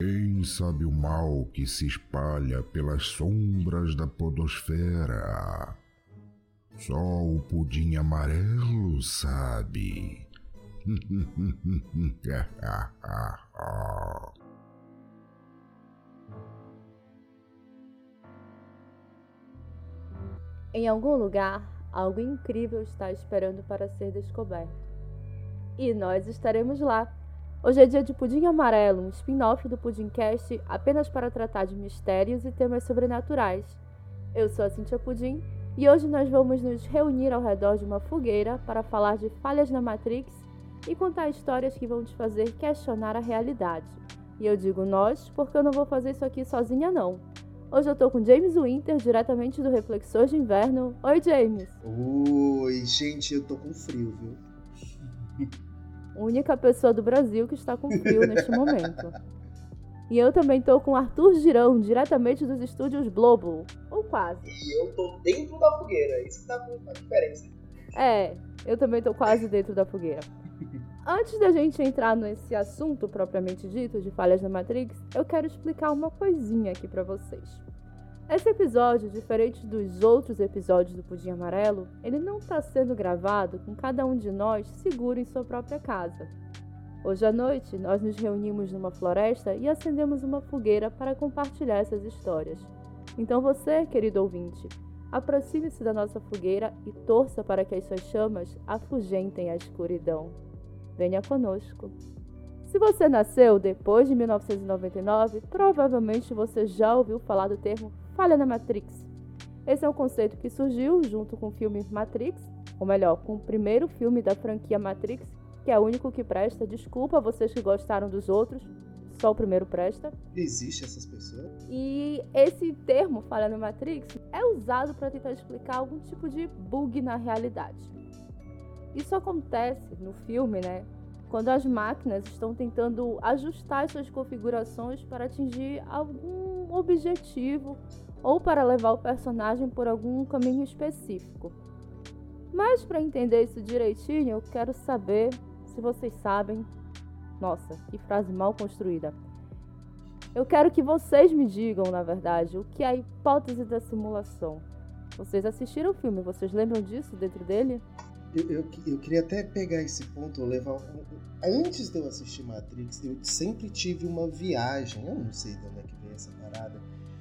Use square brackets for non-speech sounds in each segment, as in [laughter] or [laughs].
Quem sabe o mal que se espalha pelas sombras da podosfera? Só o pudim amarelo sabe. [laughs] em algum lugar, algo incrível está esperando para ser descoberto. E nós estaremos lá. Hoje é dia de Pudim Amarelo, um spin-off do Pudimcast apenas para tratar de mistérios e temas sobrenaturais. Eu sou a Cintia Pudim e hoje nós vamos nos reunir ao redor de uma fogueira para falar de falhas na Matrix e contar histórias que vão te fazer questionar a realidade. E eu digo nós porque eu não vou fazer isso aqui sozinha não. Hoje eu tô com James Winter, diretamente do Reflexor de Inverno. Oi, James. Oi, gente, eu tô com frio, viu? [laughs] única pessoa do Brasil que está com frio neste momento. E eu também tô com Arthur Girão, diretamente dos estúdios Globo. Ou quase. E eu tô dentro da fogueira. Isso tá com a diferença. É, eu também tô quase dentro da fogueira. Antes da gente entrar nesse assunto propriamente dito de falhas na Matrix, eu quero explicar uma coisinha aqui para vocês. Esse episódio, diferente dos outros episódios do Pudim Amarelo, ele não está sendo gravado com cada um de nós seguro em sua própria casa. Hoje à noite, nós nos reunimos numa floresta e acendemos uma fogueira para compartilhar essas histórias. Então você, querido ouvinte, aproxime-se da nossa fogueira e torça para que as suas chamas afugentem a escuridão. Venha conosco. Se você nasceu depois de 1999, provavelmente você já ouviu falar do termo falha na Matrix. Esse é um conceito que surgiu junto com o filme Matrix, ou melhor, com o primeiro filme da franquia Matrix, que é o único que presta. Desculpa vocês que gostaram dos outros, só o primeiro presta. Existe essas pessoas? E esse termo, falha na Matrix, é usado para tentar explicar algum tipo de bug na realidade. Isso acontece no filme, né? Quando as máquinas estão tentando ajustar suas configurações para atingir algum objetivo ou para levar o personagem por algum caminho específico. Mas para entender isso direitinho, eu quero saber se vocês sabem. Nossa, que frase mal construída. Eu quero que vocês me digam, na verdade, o que é a hipótese da simulação. Vocês assistiram o filme, vocês lembram disso dentro dele? Eu, eu, eu, queria até pegar esse ponto, levar. Antes de eu assistir Matrix, eu sempre tive uma viagem. Eu não sei de onde é que essa parada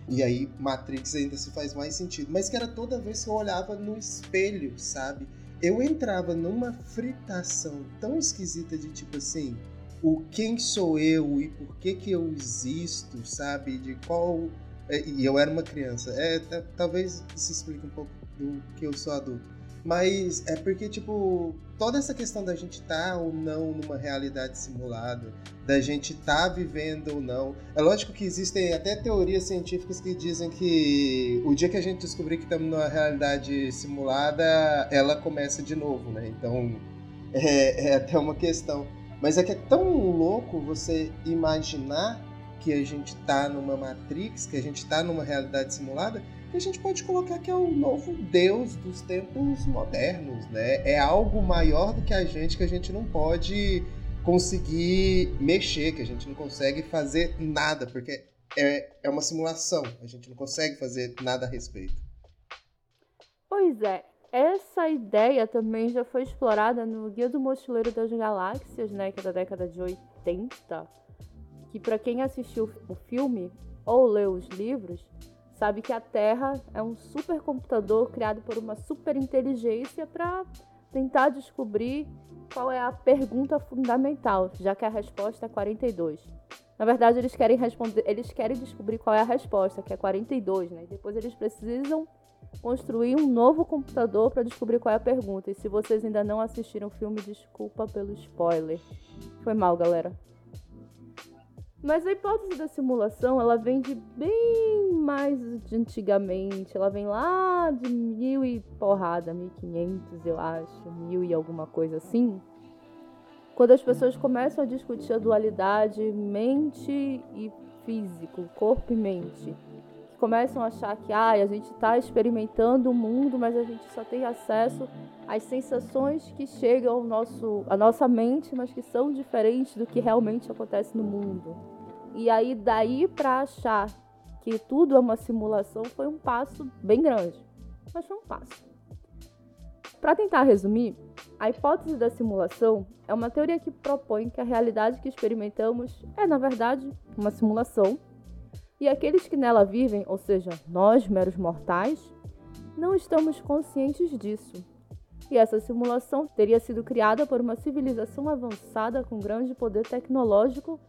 e aí Matrix ainda se faz mais sentido. Mas que era toda vez que eu olhava no espelho, sabe? Eu entrava numa fritação tão esquisita de tipo assim, o quem sou eu e por que que eu existo, sabe? De qual é, e eu era uma criança. É, talvez isso explique um pouco do que eu sou adulto. Mas é porque, tipo, toda essa questão da gente estar tá ou não numa realidade simulada, da gente estar tá vivendo ou não. É lógico que existem até teorias científicas que dizem que o dia que a gente descobrir que estamos numa realidade simulada, ela começa de novo, né? Então [laughs] é, é até uma questão. Mas é que é tão louco você imaginar que a gente está numa Matrix, que a gente está numa realidade simulada, que a gente pode colocar que é o novo Deus dos tempos modernos, né? É algo maior do que a gente que a gente não pode conseguir mexer, que a gente não consegue fazer nada, porque é, é uma simulação, a gente não consegue fazer nada a respeito. Pois é, essa ideia também já foi explorada no Guia do Mochileiro das Galáxias, né, que é da década de 80, que para quem assistiu o filme ou leu os livros, sabe que a Terra é um supercomputador criado por uma superinteligência para tentar descobrir qual é a pergunta fundamental, já que a resposta é 42. Na verdade, eles querem responder, eles querem descobrir qual é a resposta, que é 42, né? E depois eles precisam construir um novo computador para descobrir qual é a pergunta. E se vocês ainda não assistiram o filme, desculpa pelo spoiler. Foi mal, galera. Mas a hipótese da simulação, ela vem de bem mais de antigamente. Ela vem lá de mil e porrada, 1500, eu acho, mil e alguma coisa assim. Quando as pessoas começam a discutir a dualidade mente e físico, corpo e mente. Começam a achar que ah, a gente está experimentando o mundo, mas a gente só tem acesso às sensações que chegam ao nosso, à nossa mente, mas que são diferentes do que realmente acontece no mundo. E aí daí para achar que tudo é uma simulação foi um passo bem grande. Mas foi um passo. Para tentar resumir, a hipótese da simulação é uma teoria que propõe que a realidade que experimentamos é, na verdade, uma simulação, e aqueles que nela vivem, ou seja, nós, meros mortais, não estamos conscientes disso. E essa simulação teria sido criada por uma civilização avançada com grande poder tecnológico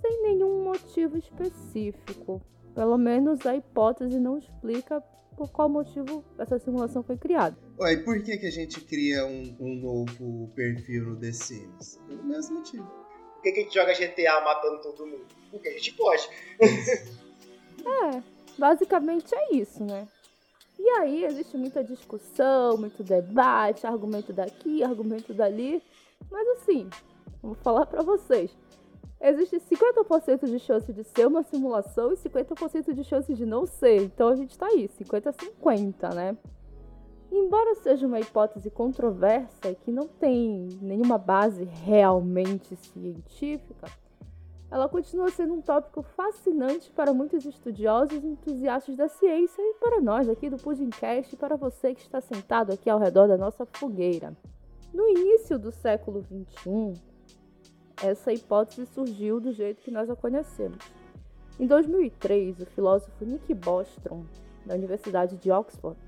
sem nenhum motivo específico. Pelo menos a hipótese não explica por qual motivo essa simulação foi criada. Ué, e por que, que a gente cria um, um novo perfil no The Sims? Pelo mesmo motivo. Por que, que a gente joga GTA matando todo mundo? Porque a gente pode. [laughs] é, basicamente é isso, né? E aí existe muita discussão, muito debate, argumento daqui, argumento dali. Mas assim, vou falar para vocês. Existe 50% de chance de ser uma simulação e 50% de chance de não ser. Então a gente tá aí, 50-50, né? Embora seja uma hipótese controversa que não tem nenhuma base realmente científica, ela continua sendo um tópico fascinante para muitos estudiosos e entusiastas da ciência e para nós aqui do Pudimcast e para você que está sentado aqui ao redor da nossa fogueira. No início do século XXI, essa hipótese surgiu do jeito que nós a conhecemos. Em 2003, o filósofo Nick Bostrom, da Universidade de Oxford,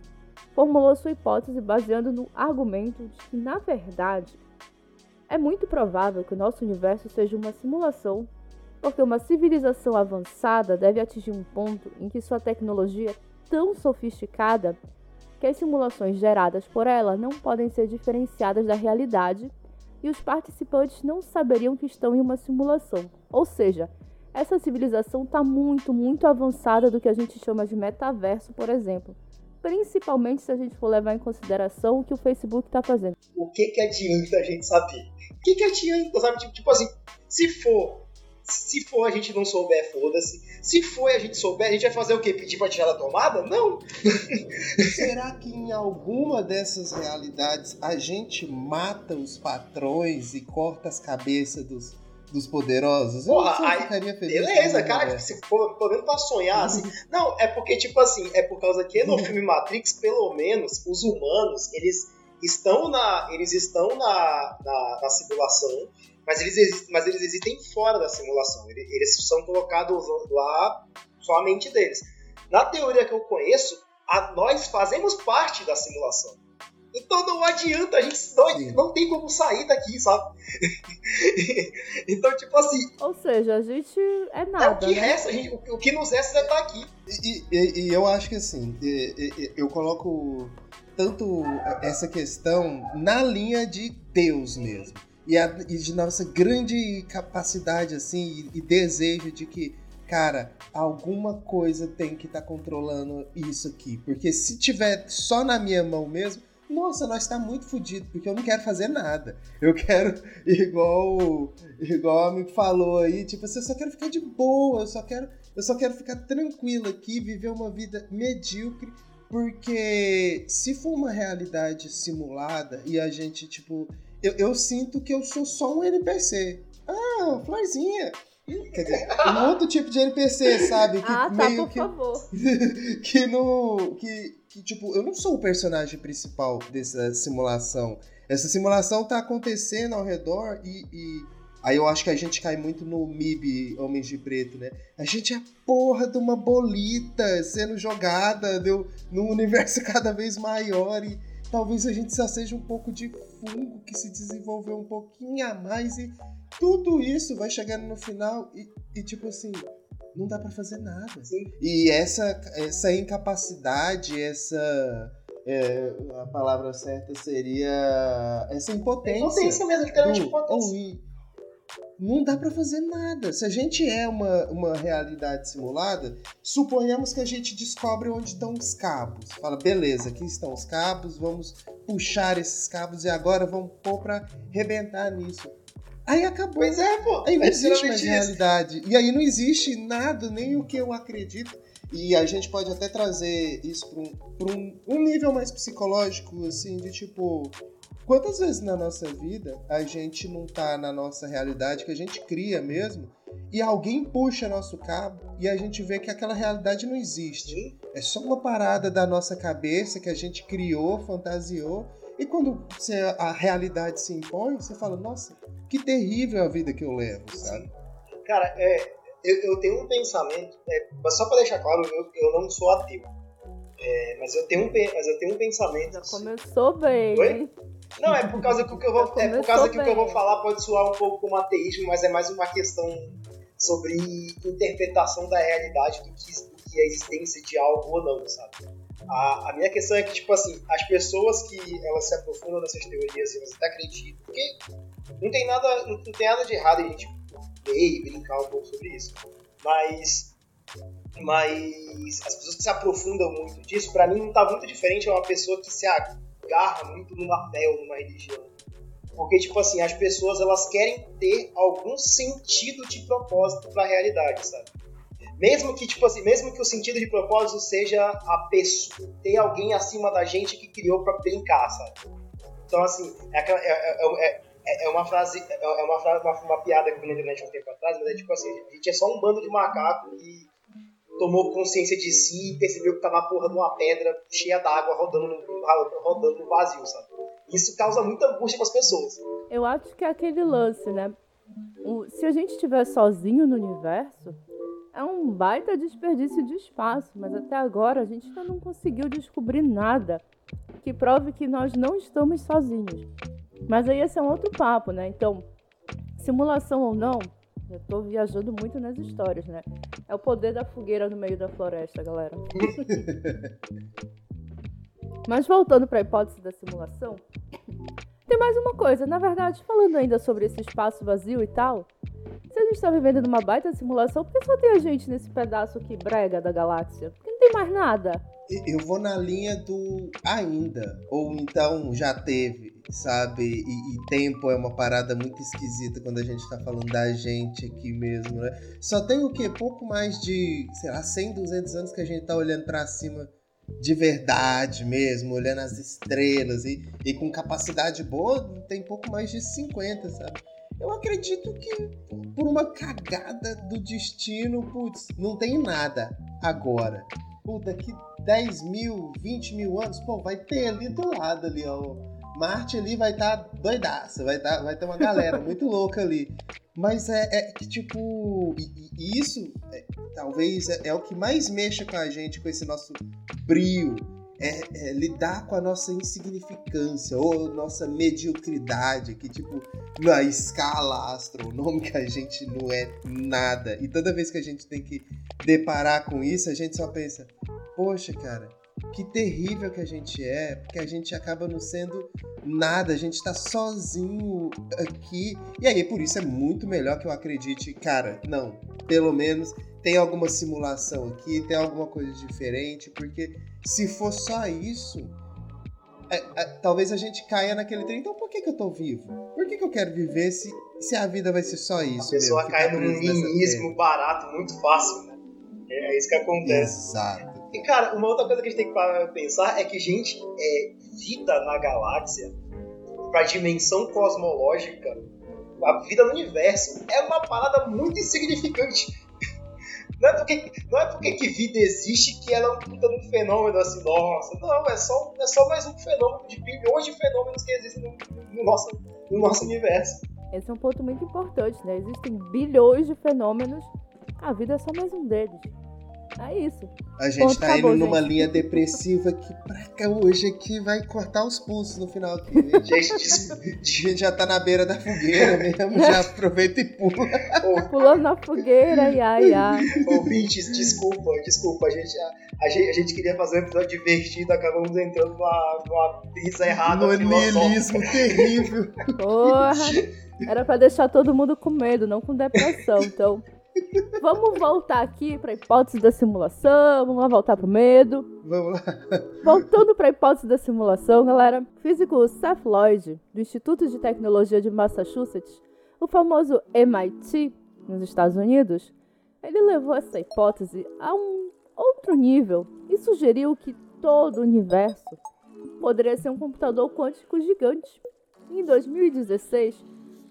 formulou sua hipótese baseando no argumento de que, na verdade, é muito provável que o nosso universo seja uma simulação, porque uma civilização avançada deve atingir um ponto em que sua tecnologia é tão sofisticada que as simulações geradas por ela não podem ser diferenciadas da realidade e os participantes não saberiam que estão em uma simulação. Ou seja, essa civilização está muito, muito avançada do que a gente chama de metaverso, por exemplo principalmente se a gente for levar em consideração o que o Facebook está fazendo. O que, que adianta a gente saber? O que, que adianta, sabe? Tipo, tipo assim, se for, se for a gente não souber, foda-se. Se for e a gente souber, a gente vai fazer o quê? Pedir pra tirar da tomada? Não! [laughs] Será que em alguma dessas realidades a gente mata os patrões e corta as cabeças dos dos poderosos. Porra, eu aí, ficaria feliz. Beleza, cara, se for, pelo menos pra sonhar, assim. [laughs] Não, é porque, tipo assim, é por causa que no filme Matrix, pelo menos, os humanos, eles estão na. Eles estão na, na, na simulação, mas eles, mas eles existem fora da simulação. Eles, eles são colocados lá só a mente deles. Na teoria que eu conheço, a, nós fazemos parte da simulação. Então não adianta, a gente não, não tem como sair daqui, sabe? [laughs] então, tipo assim. Ou seja, a gente é nada. É o que né? resta, gente, o, o, que nos resta é estar aqui. E, e, e eu acho que assim, eu coloco tanto essa questão na linha de Deus mesmo. E, a, e de nossa grande capacidade, assim, e, e desejo de que cara, alguma coisa tem que estar tá controlando isso aqui. Porque se tiver só na minha mão mesmo, nossa, nós está muito fodido, porque eu não quero fazer nada. Eu quero, [laughs] igual, igual o amigo falou aí, tipo, assim, eu só quero ficar de boa, eu só quero, eu só quero ficar tranquilo aqui, viver uma vida medíocre, porque se for uma realidade simulada e a gente, tipo, eu, eu sinto que eu sou só um NPC. Ah, florzinha. Quer dizer, um outro tipo de NPC, sabe? Que ah, tá, meio por que, favor. [laughs] que no. Que, que, tipo, eu não sou o personagem principal dessa simulação. Essa simulação tá acontecendo ao redor e, e, Aí eu acho que a gente cai muito no MIB Homens de Preto, né? A gente é porra de uma bolita sendo jogada no, no universo [laughs] cada vez maior e talvez a gente só seja um pouco de fungo que se desenvolveu um pouquinho a mais e tudo isso vai chegando no final e, e tipo assim, não dá para fazer nada. Sim. E essa, essa incapacidade, essa. É, a palavra certa seria essa impotência. Impotência mesmo, literalmente impotência. Não dá para fazer nada. Se a gente é uma, uma realidade simulada, suponhamos que a gente descobre onde estão os cabos. Fala, beleza, aqui estão os cabos, vamos puxar esses cabos e agora vamos pôr para rebentar nisso Aí acabou. Pois é, pô. Aí não é existe mais isso. realidade. E aí não existe nada, nem o que eu acredito. E a gente pode até trazer isso para um, um, um nível mais psicológico, assim, de tipo. Quantas vezes na nossa vida a gente não tá na nossa realidade, que a gente cria mesmo, e alguém puxa nosso cabo e a gente vê que aquela realidade não existe. É só uma parada da nossa cabeça que a gente criou, fantasiou, e quando você, a realidade se impõe, você fala, nossa, que terrível a vida que eu levo, sabe? Cara, é, eu, eu tenho um pensamento, é, só para deixar claro, eu, eu não sou ateu. É, mas, eu tenho um, mas eu tenho um pensamento. Já começou bem. Oi? Não, é por causa que o que eu vou, é por causa que o que eu vou falar pode soar um pouco como ateísmo, mas é mais uma questão sobre interpretação da realidade do que, do que a existência de algo ou não, sabe? A, a, minha questão é que, tipo assim, as pessoas que elas se aprofundam nessas teorias e elas até acreditam, porque não tem nada, não, tem nada de errado em a gente ler e brincar um pouco sobre isso, mas mas as pessoas que se aprofundam muito disso, para mim não tá muito diferente de uma pessoa que se agarra muito numa fé ou numa religião. Porque, tipo assim, as pessoas elas querem ter algum sentido de propósito para a realidade, sabe? Mesmo que, tipo assim, mesmo que o sentido de propósito seja a pessoa, ter alguém acima da gente que criou para brincar, sabe? Então, assim, é, é, é, é, é uma frase, é uma, frase uma, uma, piada que eu vi na internet um tempo atrás, mas é tipo assim, a gente é só um bando de macaco que tomou consciência de si e percebeu que tá na porra de uma pedra cheia d'água rodando no, rodando no vazio, sabe? Isso causa muita angústia para as pessoas. Eu acho que é aquele lance, né? O, se a gente estiver sozinho no universo, é um baita desperdício de espaço, mas até agora a gente ainda não conseguiu descobrir nada que prove que nós não estamos sozinhos. Mas aí esse é um outro papo, né? Então, simulação ou não, eu tô viajando muito nas histórias, né? É o poder da fogueira no meio da floresta, galera. [laughs] Mas voltando para a hipótese da simulação, tem mais uma coisa. Na verdade, falando ainda sobre esse espaço vazio e tal, se a gente está vivendo numa baita simulação, por que só tem a gente nesse pedaço aqui brega da galáxia? Porque não tem mais nada. Eu vou na linha do ainda, ou então já teve, sabe? E, e, tempo é uma parada muito esquisita quando a gente tá falando da gente aqui mesmo, né? Só tem o quê? Pouco mais de, sei lá, 100, 200 anos que a gente tá olhando para cima de verdade mesmo, olhando as estrelas e, e com capacidade boa, tem pouco mais de 50, sabe? Eu acredito que por uma cagada do destino, putz, não tem nada agora. Pô, daqui 10 mil, 20 mil anos, pô, vai ter ali do lado ali, ó. Marte ali vai estar tá doidaça, vai, tá, vai ter uma galera [laughs] muito louca ali. Mas é, é que, tipo, e, e isso é, talvez é, é, o que mais mexa com a gente, com esse nosso brio. É, é, lidar com a nossa insignificância ou nossa mediocridade, que, tipo, na escala astronômica [laughs] a gente não é nada. E toda vez que a gente tem que deparar com isso, a gente só pensa: poxa, cara, que terrível que a gente é, porque a gente acaba não sendo nada, a gente tá sozinho aqui. E aí, por isso é muito melhor que eu acredite, cara, não, pelo menos tem alguma simulação aqui, tem alguma coisa diferente, porque se for só isso, é, é, talvez a gente caia naquele trem. Então, por que, que eu tô vivo? Por que, que eu quero viver se, se a vida vai ser só isso? A pessoa mesmo, cai num niilismo barato muito fácil, né? É, é isso que acontece. Exato. E, cara, uma outra coisa que a gente tem que pensar é que, gente, é, vida na galáxia, pra dimensão cosmológica, a vida no universo, é uma parada muito insignificante. [laughs] Não é porque, não é porque que vida existe que ela é um um fenômeno assim, nossa. Não, é só, é só mais um fenômeno de bilhões de fenômenos que existem no, no, nosso, no nosso universo. Esse é um ponto muito importante, né? Existem bilhões de fenômenos, a vida é só mais um deles. É isso. A gente Ponto, tá acabou, indo numa gente. linha depressiva que pra cá hoje aqui vai cortar os pulsos no final aqui. [laughs] gente, a gente já tá na beira da fogueira mesmo, já [laughs] aproveita e pula. Pulando na fogueira, ia, ia. Ouvintes, desculpa, desculpa. A gente, a, a, gente, a gente queria fazer um episódio divertido, acabamos entrando numa, numa brisa errada. No niilismo terrível. [laughs] Porra. Era pra deixar todo mundo com medo, não com depressão. Então, Vamos voltar aqui para a hipótese da simulação, vamos lá voltar pro medo. Vamos lá. Voltando para a hipótese da simulação, galera, o físico Seth Lloyd, do Instituto de Tecnologia de Massachusetts, o famoso MIT, nos Estados Unidos, ele levou essa hipótese a um outro nível e sugeriu que todo o universo poderia ser um computador quântico gigante. Em 2016,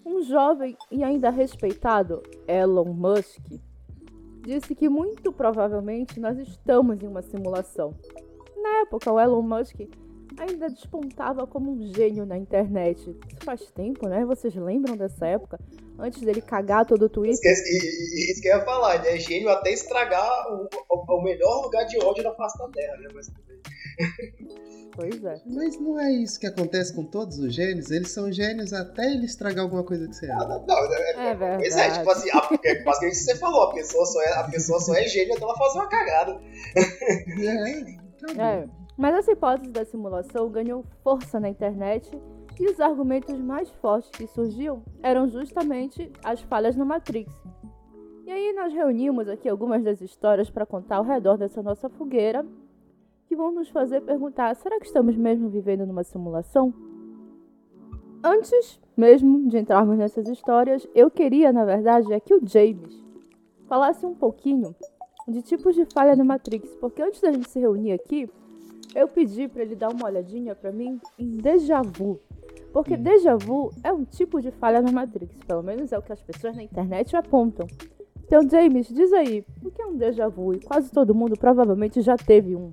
um jovem e ainda respeitado Elon Musk disse que muito provavelmente nós estamos em uma simulação. Na época, o Elon Musk ainda despontava como um gênio na internet. Isso faz tempo, né? Vocês lembram dessa época? Antes dele cagar todo o Twitter. Isso, isso que eu ia falar, ele é gênio até estragar o, o, o melhor lugar de ódio da face da Terra, né? Mas... [laughs] Pois é. Mas não é isso que acontece com todos os gênios? Eles são gênios até ele estragar alguma coisa que você ama. Não, não, é, É verdade. Pois é, tipo assim, a, é basicamente isso que você falou, a pessoa só é, a pessoa só é gênia até ela fazer uma cagada. [laughs] É, tá bom. É. Mas essa hipótese da simulação ganhou força na internet e os argumentos mais fortes que surgiam eram justamente as falhas na Matrix. E aí nós reunimos aqui algumas das histórias para contar ao redor dessa nossa fogueira que vão nos fazer perguntar: será que estamos mesmo vivendo numa simulação? Antes mesmo de entrarmos nessas histórias, eu queria, na verdade, é que o James falasse um pouquinho de tipos de falha na Matrix, porque antes da gente se reunir aqui, eu pedi para ele dar uma olhadinha para mim em déjà vu. Porque déjà vu é um tipo de falha na Matrix, pelo menos é o que as pessoas na internet apontam. Então, James, diz aí, o que é um déjà vu? E quase todo mundo provavelmente já teve um.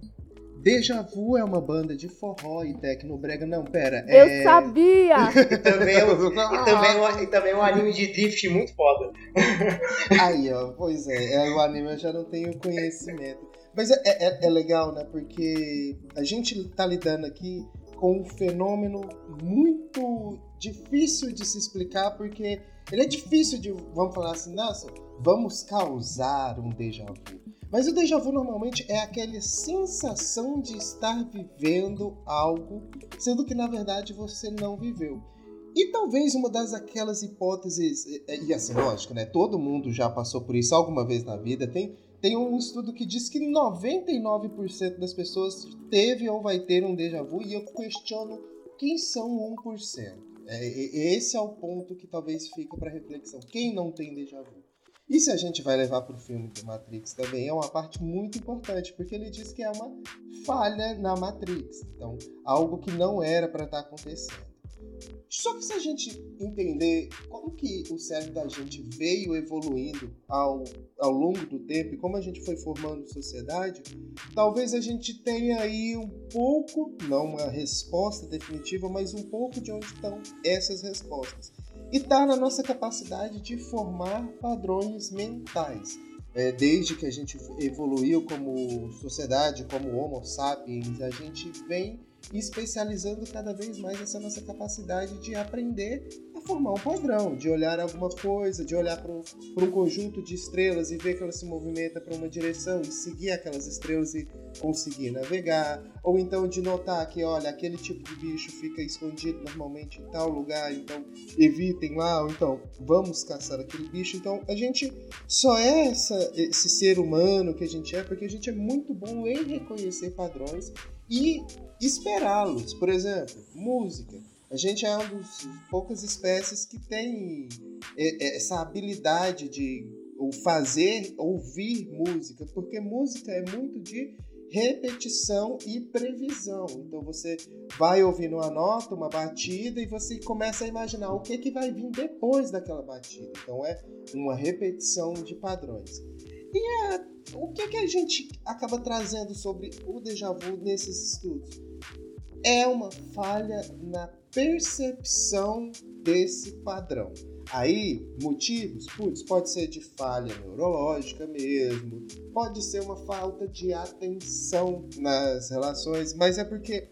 Deja Vu é uma banda de forró e tecnobrega. Não, pera. Eu é... sabia! [laughs] E também, é um- e, também é um- e também é um anime de drift muito foda. [laughs] Aí, ó, pois é, é, o anime eu já não tenho conhecimento. Mas é, é, é legal, né? Porque a gente tá lidando aqui com um fenômeno muito difícil de se explicar, porque ele é difícil de, vamos falar assim, nossa, vamos causar um déjà vu. Mas o déjà vu normalmente é aquela sensação de estar vivendo algo, sendo que na verdade você não viveu. E talvez uma das aquelas hipóteses, e- assim, lógico, né? Todo mundo já passou por isso alguma vez na vida. Tem, tem um estudo que diz que 99% das pessoas teve ou vai ter um déjà vu, e eu questiono quem são o 1%. É, esse é o ponto que talvez fica para reflexão. Quem não tem déjà vu? E se a gente vai levar para o filme do Matrix também, é uma parte muito importante, porque ele diz que é uma falha na Matrix. Então, algo que não era para estar acontecendo. Só que se a gente entender como que o cérebro da gente veio evoluindo ao, ao longo do tempo e como a gente foi formando sociedade, talvez a gente tenha aí um pouco, não uma resposta definitiva, mas um pouco de onde estão essas respostas. E está na nossa capacidade de formar padrões mentais. É, desde que a gente evoluiu como sociedade, como Homo sapiens, a gente vem especializando cada vez mais essa nossa capacidade de aprender a formar um padrão, de olhar alguma coisa, de olhar para um, conjunto de estrelas e ver que ela se movimenta para uma direção e seguir aquelas estrelas e conseguir navegar, ou então de notar que, olha, aquele tipo de bicho fica escondido normalmente em tal lugar, então evitem lá, ou então vamos caçar aquele bicho. Então a gente só é essa, esse ser humano que a gente é porque a gente é muito bom em reconhecer padrões e esperá-los. Por exemplo, música. A gente é uma das poucas espécies que tem é, é, essa habilidade de fazer ouvir música, porque música é muito de repetição e previsão. Então você vai ouvindo uma nota, uma batida e você começa a imaginar o que que vai vir depois daquela batida. Então é uma repetição de padrões. E é, o que que a gente acaba trazendo sobre o déjà vu nesses estudos? É uma falha na percepção desse padrão. Aí, motivos, putz, pode ser de falha neurológica mesmo, pode ser uma falta de atenção nas relações, mas é porque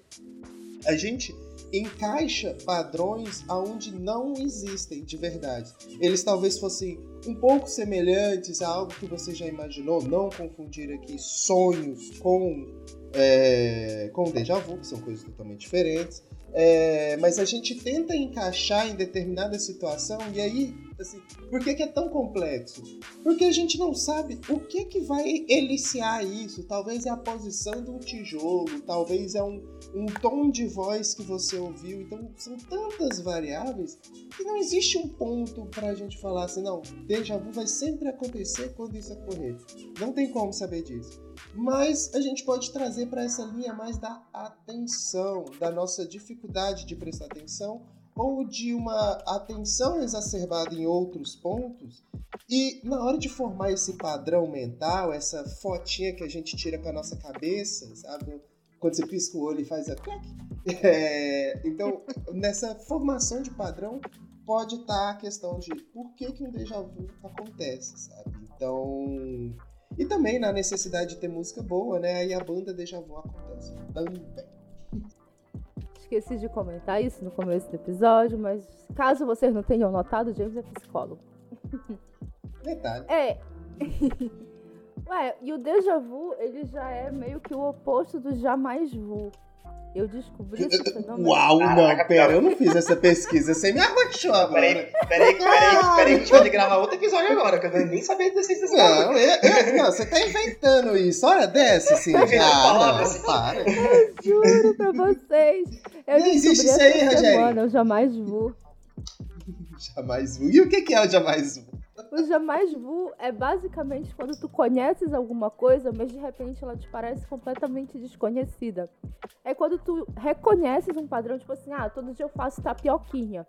a gente encaixa padrões aonde não existem de verdade. Eles talvez fossem um pouco semelhantes a algo que você já imaginou, não confundir aqui sonhos com, é, com déjà vu, que são coisas totalmente diferentes. É, mas a gente tenta encaixar em determinada situação e aí Assim, por que, que, é tão complexo? Porque a gente não sabe o que que vai eliciar isso. Talvez é a posição de um tijolo, talvez é um, um tom de voz que você ouviu. Então são tantas variáveis que não existe um ponto para a gente falar assim, não, déjà vu vai sempre acontecer quando isso ocorrer. Não tem como saber disso. Mas a gente pode trazer para essa linha mais da atenção, da nossa dificuldade de prestar atenção ou de uma atenção exacerbada em outros pontos. E na hora de formar esse padrão mental, essa fotinha que a gente tira com a nossa cabeça, sabe? Quando você pisca o olho e faz a É, então, nessa formação de padrão, pode estar a questão de por que, que um déjà vu acontece, sabe? Então. E também na necessidade de ter música boa, né? Aí a banda déjà vu acontece também esqueci de comentar isso no começo do episódio, mas caso vocês não tenham notado, James é psicólogo. Detalhe. É. Ué, e o déjà vu, ele já é meio que o oposto do jamais vu. Eu descobri esse [laughs] fenômeno. Uau, não, pera, eu não fiz essa pesquisa. Você me arrochou agora. Peraí, peraí, peraí, peraí, peraí, a gente vai gravar outro episódio agora, que eu nem sabia desse episódio. Não, eu, eu, não, você tá inventando isso. Olha, desce assim. Já, não, para. Eu juro pra vocês. Eu não existe isso aí, Rogério. Eu jamais vu. [laughs] jamais vu. E o que é o jamais vu? O jamais vu é basicamente quando tu conheces alguma coisa, mas de repente ela te parece completamente desconhecida. É quando tu reconheces um padrão, tipo assim, ah, todo dia eu faço tapioquinha.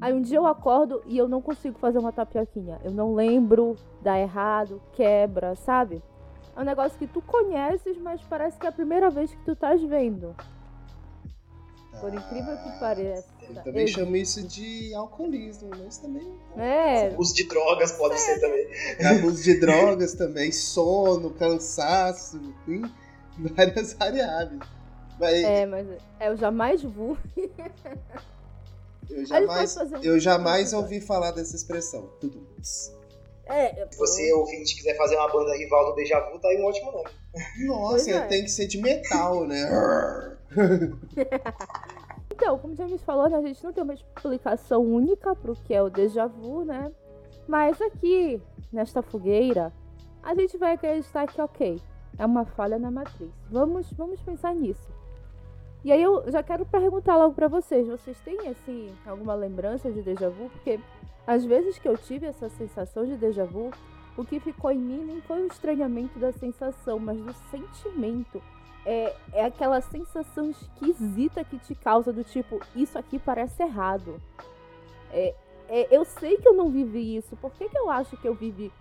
Aí um dia eu acordo e eu não consigo fazer uma tapioquinha. Eu não lembro, dá errado, quebra, sabe? É um negócio que tu conheces, mas parece que é a primeira vez que tu estás vendo. Por incrível que pareça. Eu também eu... chamo isso de alcoolismo, mas também. É. Abuso de drogas pode é. ser também. Abuso de drogas também, sono, cansaço, enfim, várias [laughs] variáveis. Mas... É, mas eu jamais vou. Eu jamais, um eu jamais ouvi falar dessa expressão. Tudo isso. É, Se você, ouvinte, quiser fazer uma banda rival do Deja Vu, tá aí um ótimo nome. Nossa, é. tem que ser de metal, né? [laughs] então, como já me falou, né, a gente não tem uma explicação única para o que é o déjà vu, né? Mas aqui, nesta fogueira, a gente vai acreditar que, ok, é uma falha na matriz. Vamos, vamos pensar nisso. E aí eu já quero perguntar logo para vocês, vocês têm assim alguma lembrança de déjà vu? Porque às vezes que eu tive essa sensação de déjà vu, o que ficou em mim nem foi o estranhamento da sensação, mas do sentimento é, é aquela sensação esquisita que te causa do tipo, isso aqui parece errado. É, é, eu sei que eu não vivi isso, por que, que eu acho que eu vivi?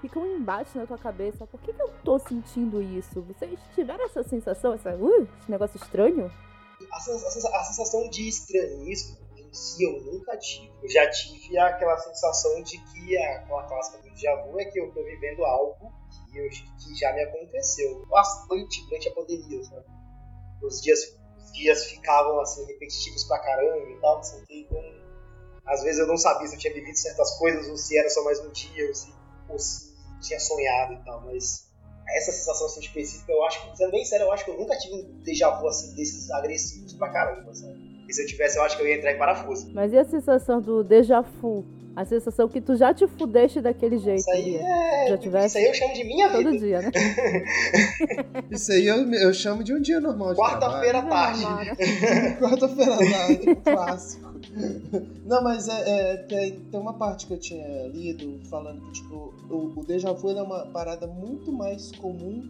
Fica um embate na tua cabeça, por que, que eu tô sentindo isso? Vocês tiveram essa sensação, essa, uh, esse negócio estranho? A, a, a sensação de estranhismo em si eu nunca tive. Eu já tive aquela sensação de que a, aquela clássica do déjà vu é que eu tô vivendo algo eu, que já me aconteceu bastante durante a pandemia, sabe? Os dias, os dias ficavam assim repetitivos pra caramba e tal, não então às vezes eu não sabia se eu tinha vivido certas coisas ou se era só mais um dia ou se, ou se tinha sonhado e tal, mas essa sensação assim, específica, eu acho que, sendo bem sério, eu acho que eu nunca tive um déjà vu assim desses agressivos pra caramba, sabe? E se eu tivesse, eu acho que eu ia entrar em parafuso. Mas e a sensação do déjà vu? A sensação que tu já te fudeste daquele jeito. Isso aí, é... já tivesse isso aí eu chamo de minha todo vida. Todo dia, né? [laughs] isso aí eu, eu chamo de um dia normal. Quarta-feira à tarde. [laughs] Quarta-feira à tarde, clássico. Não, mas é, é, tem, tem uma parte que eu tinha lido falando que tipo, o, o déjà vu é uma parada muito mais comum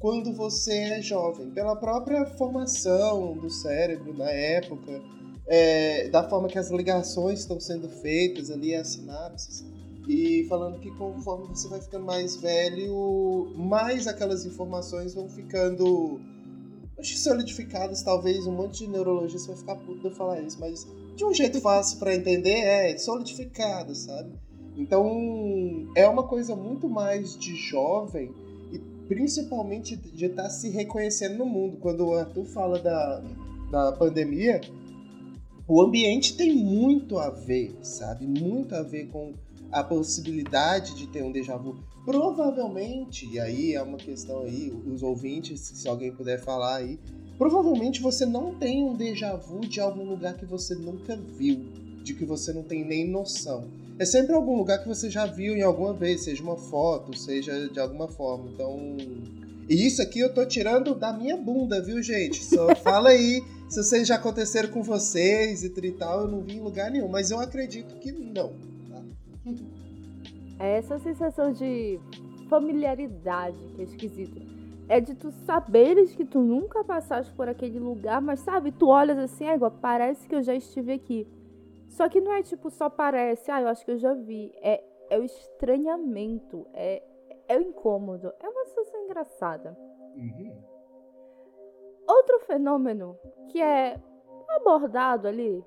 quando você é jovem, pela própria formação do cérebro na época é, da forma que as ligações estão sendo feitas ali, as sinapses, e falando que conforme você vai ficando mais velho, mais aquelas informações vão ficando solidificadas, talvez um monte de neurologista vai ficar puto de eu falar isso, mas de um jeito fácil para entender é solidificado, sabe? Então é uma coisa muito mais de jovem principalmente de estar tá se reconhecendo no mundo. Quando o Arthur fala da, da pandemia, o ambiente tem muito a ver, sabe? Muito a ver com a possibilidade de ter um déjà vu. Provavelmente, e aí é uma questão aí, os ouvintes, se alguém puder falar aí, provavelmente você não tem um déjà vu de algum lugar que você nunca viu. de que você não tem nem noção. É sempre algum lugar que você já viu em alguma vez, seja uma foto, seja de alguma forma. Então. E isso aqui eu tô tirando da minha bunda, viu, gente? Só [laughs] fala aí se vocês já aconteceram com vocês e tal. Eu não vi em lugar nenhum, mas eu acredito que não. Tá? [laughs] É essa sensação de familiaridade que é esquisito é de tu saberes que tu nunca passaste por aquele lugar, mas sabe, tu olhas assim, igual, parece que eu já estive aqui. Só que não é tipo só parece, ah, eu acho que eu já vi. É, é o estranhamento, é, é o incômodo. É uma sensação engraçada. Uhum. Outro fenômeno que é abordado ali,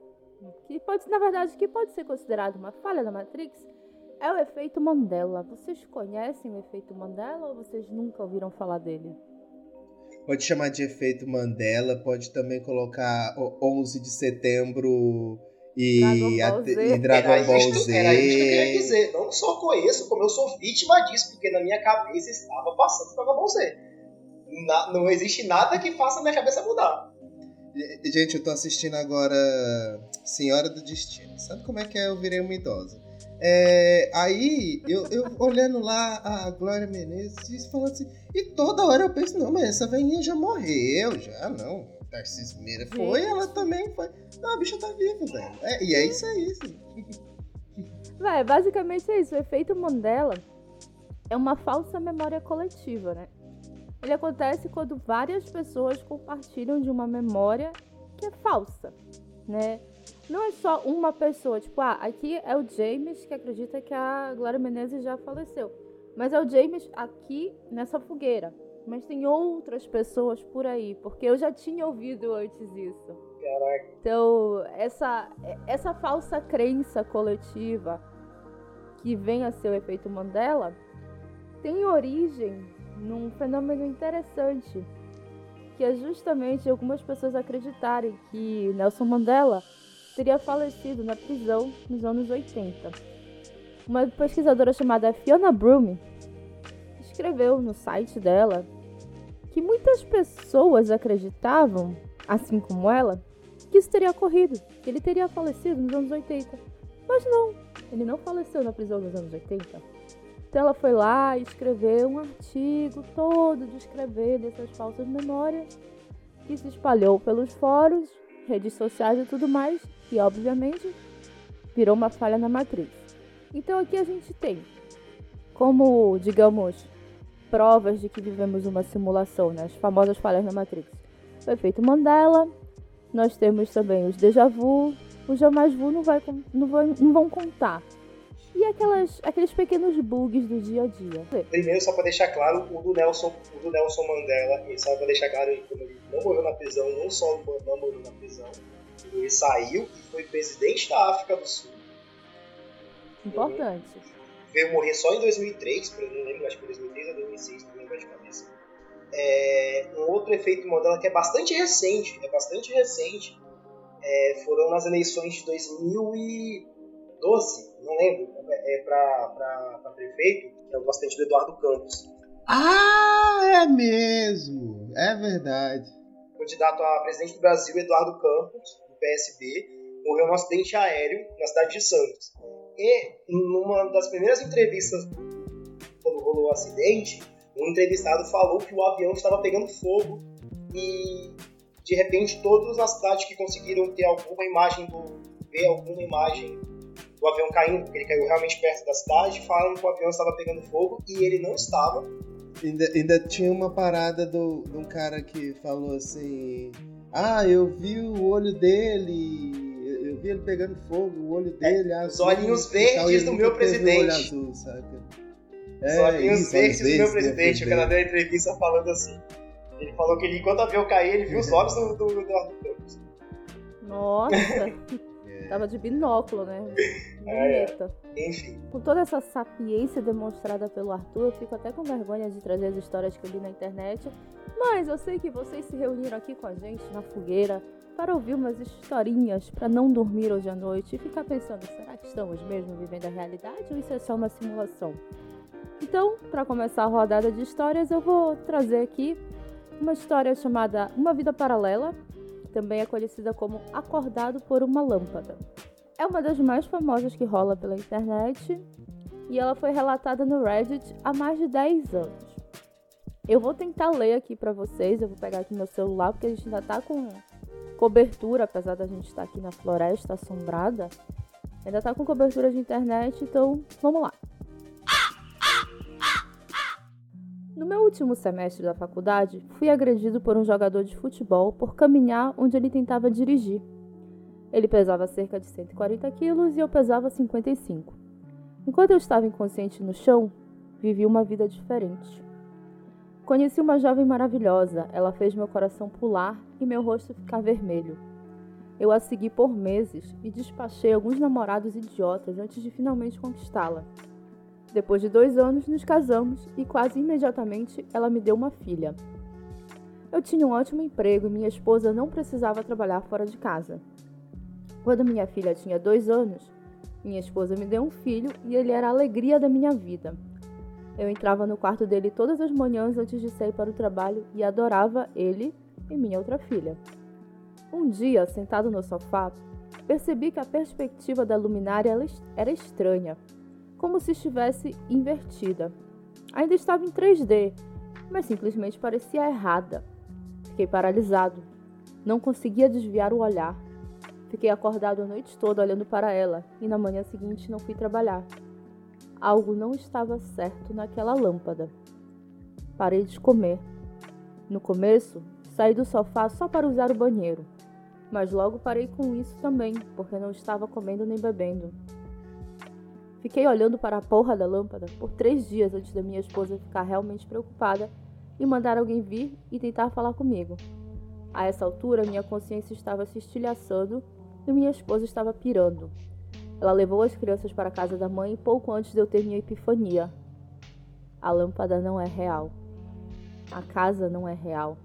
que pode, na verdade, que pode ser considerado uma falha da Matrix, é o efeito Mandela. Vocês conhecem o efeito Mandela ou vocês nunca ouviram falar dele? Pode chamar de efeito Mandela, pode também colocar 11 de setembro e Dragon Ball Z. E Dragon Ball Z. Era isso que eu queria dizer. Não só conheço, como eu sou vítima disso, porque na minha cabeça estava passando Dragon Ball Z. Na, não existe nada que faça minha cabeça mudar. Gente, eu tô assistindo agora Senhora do Destino. Sabe como é que é? Eu virei uma idosa. É, aí, eu, eu olhando lá a Glória Menezes falando assim, e toda hora eu penso, não, mas essa velhinha já morreu, já não. Tarcísio Meira foi, ela também foi. Não, a bicha tá viva, velho. É, e é isso aí, sim. Véi, basicamente é isso. O efeito Mandela é uma falsa memória coletiva, né? Ele acontece quando várias pessoas compartilham de uma memória que é falsa, né? não é só uma pessoa, tipo, ah, aqui é o James que acredita que a Glória Menezes já faleceu. Mas é o James aqui nessa fogueira. Mas tem outras pessoas por aí, porque eu já tinha ouvido antes isso. Caraca. Então, essa, essa falsa crença coletiva que vem a ser o efeito Mandela tem origem num fenômeno interessante, que é justamente algumas pessoas acreditarem que Nelson Mandela teria falecido na prisão nos anos 80. Uma pesquisadora chamada Fiona Broom escreveu no site dela que muitas pessoas acreditavam, assim como ela, que isso teria ocorrido, que ele teria falecido nos anos 80. Mas não, ele não faleceu na prisão nos anos 80. Então ela foi lá e escreveu um artigo todo descrevendo essas falsas memórias que se espalhou pelos fóruns redes sociais e tudo mais, e obviamente virou uma falha na matriz. Então aqui a gente tem como, digamos, provas de que vivemos uma simulação, né? as famosas falhas na Matrix. O efeito Mandela, nós temos também os déjà vu, os jamais vu não, vai, não, vai, não vão contar. E aquelas, aqueles pequenos bugs do dia a dia. Primeiro, só para deixar claro, o do Nelson, o do Nelson Mandela, só para deixar claro, como ele não morreu na prisão, não só não morreu na prisão, ele saiu e foi presidente da África do Sul. Importante. Veio morrer só em 2003, eu não lembro, acho que foi 2003 ou 2006, não lembro de cabeça. É, um outro efeito Mandela que é bastante recente, é bastante recente, é, foram nas eleições de 2012, não lembro, é, para prefeito, que é o bastante do Eduardo Campos. Ah, é mesmo! É verdade. candidato a presidente do Brasil, Eduardo Campos, do PSB, morreu num acidente aéreo na cidade de Santos. E, numa das primeiras entrevistas, quando rolou o acidente, um entrevistado falou que o avião estava pegando fogo e, de repente, todos na cidade que conseguiram ter alguma imagem do ver alguma imagem do avião caindo, porque ele caiu realmente perto da cidade, falaram que o avião estava pegando fogo e ele não estava. Ainda, ainda tinha uma parada do, de um cara que falou assim: Ah, eu vi o olho dele, vi ele pegando fogo, o olho é, dele. É, azul, os olhinhos verdes do meu presidente. Azul, é, os olhinhos isso, verdes do meu presidente. O cara deu uma entrevista falando assim. Ele falou que ele, enquanto o avião caiu, ele viu os [laughs] olhos do, do, Campos. Nossa! [laughs] Tava de binóculo, né? É, enfim. Com toda essa sapiência demonstrada pelo Arthur, eu fico até com vergonha de trazer as histórias que eu li na internet. Mas eu sei que vocês se reuniram aqui com a gente na fogueira para ouvir umas historinhas para não dormir hoje à noite e ficar pensando: será que estamos mesmo vivendo a realidade ou isso é só uma simulação? Então, para começar a rodada de histórias, eu vou trazer aqui uma história chamada Uma Vida Paralela, também é conhecida como Acordado por uma Lâmpada. É uma das mais famosas que rola pela internet e ela foi relatada no Reddit há mais de 10 anos. Eu vou tentar ler aqui para vocês, eu vou pegar aqui meu celular porque a gente ainda tá com cobertura, apesar da gente estar aqui na floresta assombrada. Ainda tá com cobertura de internet, então vamos lá. No meu último semestre da faculdade, fui agredido por um jogador de futebol por caminhar onde ele tentava dirigir. Ele pesava cerca de 140 quilos e eu pesava 55. Enquanto eu estava inconsciente no chão, vivi uma vida diferente. Conheci uma jovem maravilhosa, ela fez meu coração pular e meu rosto ficar vermelho. Eu a segui por meses e despachei alguns namorados idiotas antes de finalmente conquistá-la. Depois de dois anos, nos casamos e quase imediatamente ela me deu uma filha. Eu tinha um ótimo emprego e minha esposa não precisava trabalhar fora de casa. Quando minha filha tinha dois anos, minha esposa me deu um filho e ele era a alegria da minha vida. Eu entrava no quarto dele todas as manhãs antes de sair para o trabalho e adorava ele e minha outra filha. Um dia, sentado no sofá, percebi que a perspectiva da luminária era estranha, como se estivesse invertida. Ainda estava em 3D, mas simplesmente parecia errada. Fiquei paralisado. Não conseguia desviar o olhar. Fiquei acordado a noite toda olhando para ela e na manhã seguinte não fui trabalhar. Algo não estava certo naquela lâmpada. Parei de comer. No começo, saí do sofá só para usar o banheiro, mas logo parei com isso também, porque não estava comendo nem bebendo. Fiquei olhando para a porra da lâmpada por três dias antes da minha esposa ficar realmente preocupada e mandar alguém vir e tentar falar comigo. A essa altura, minha consciência estava se estilhaçando e minha esposa estava pirando. Ela levou as crianças para a casa da mãe pouco antes de eu ter minha epifania. A lâmpada não é real. A casa não é real.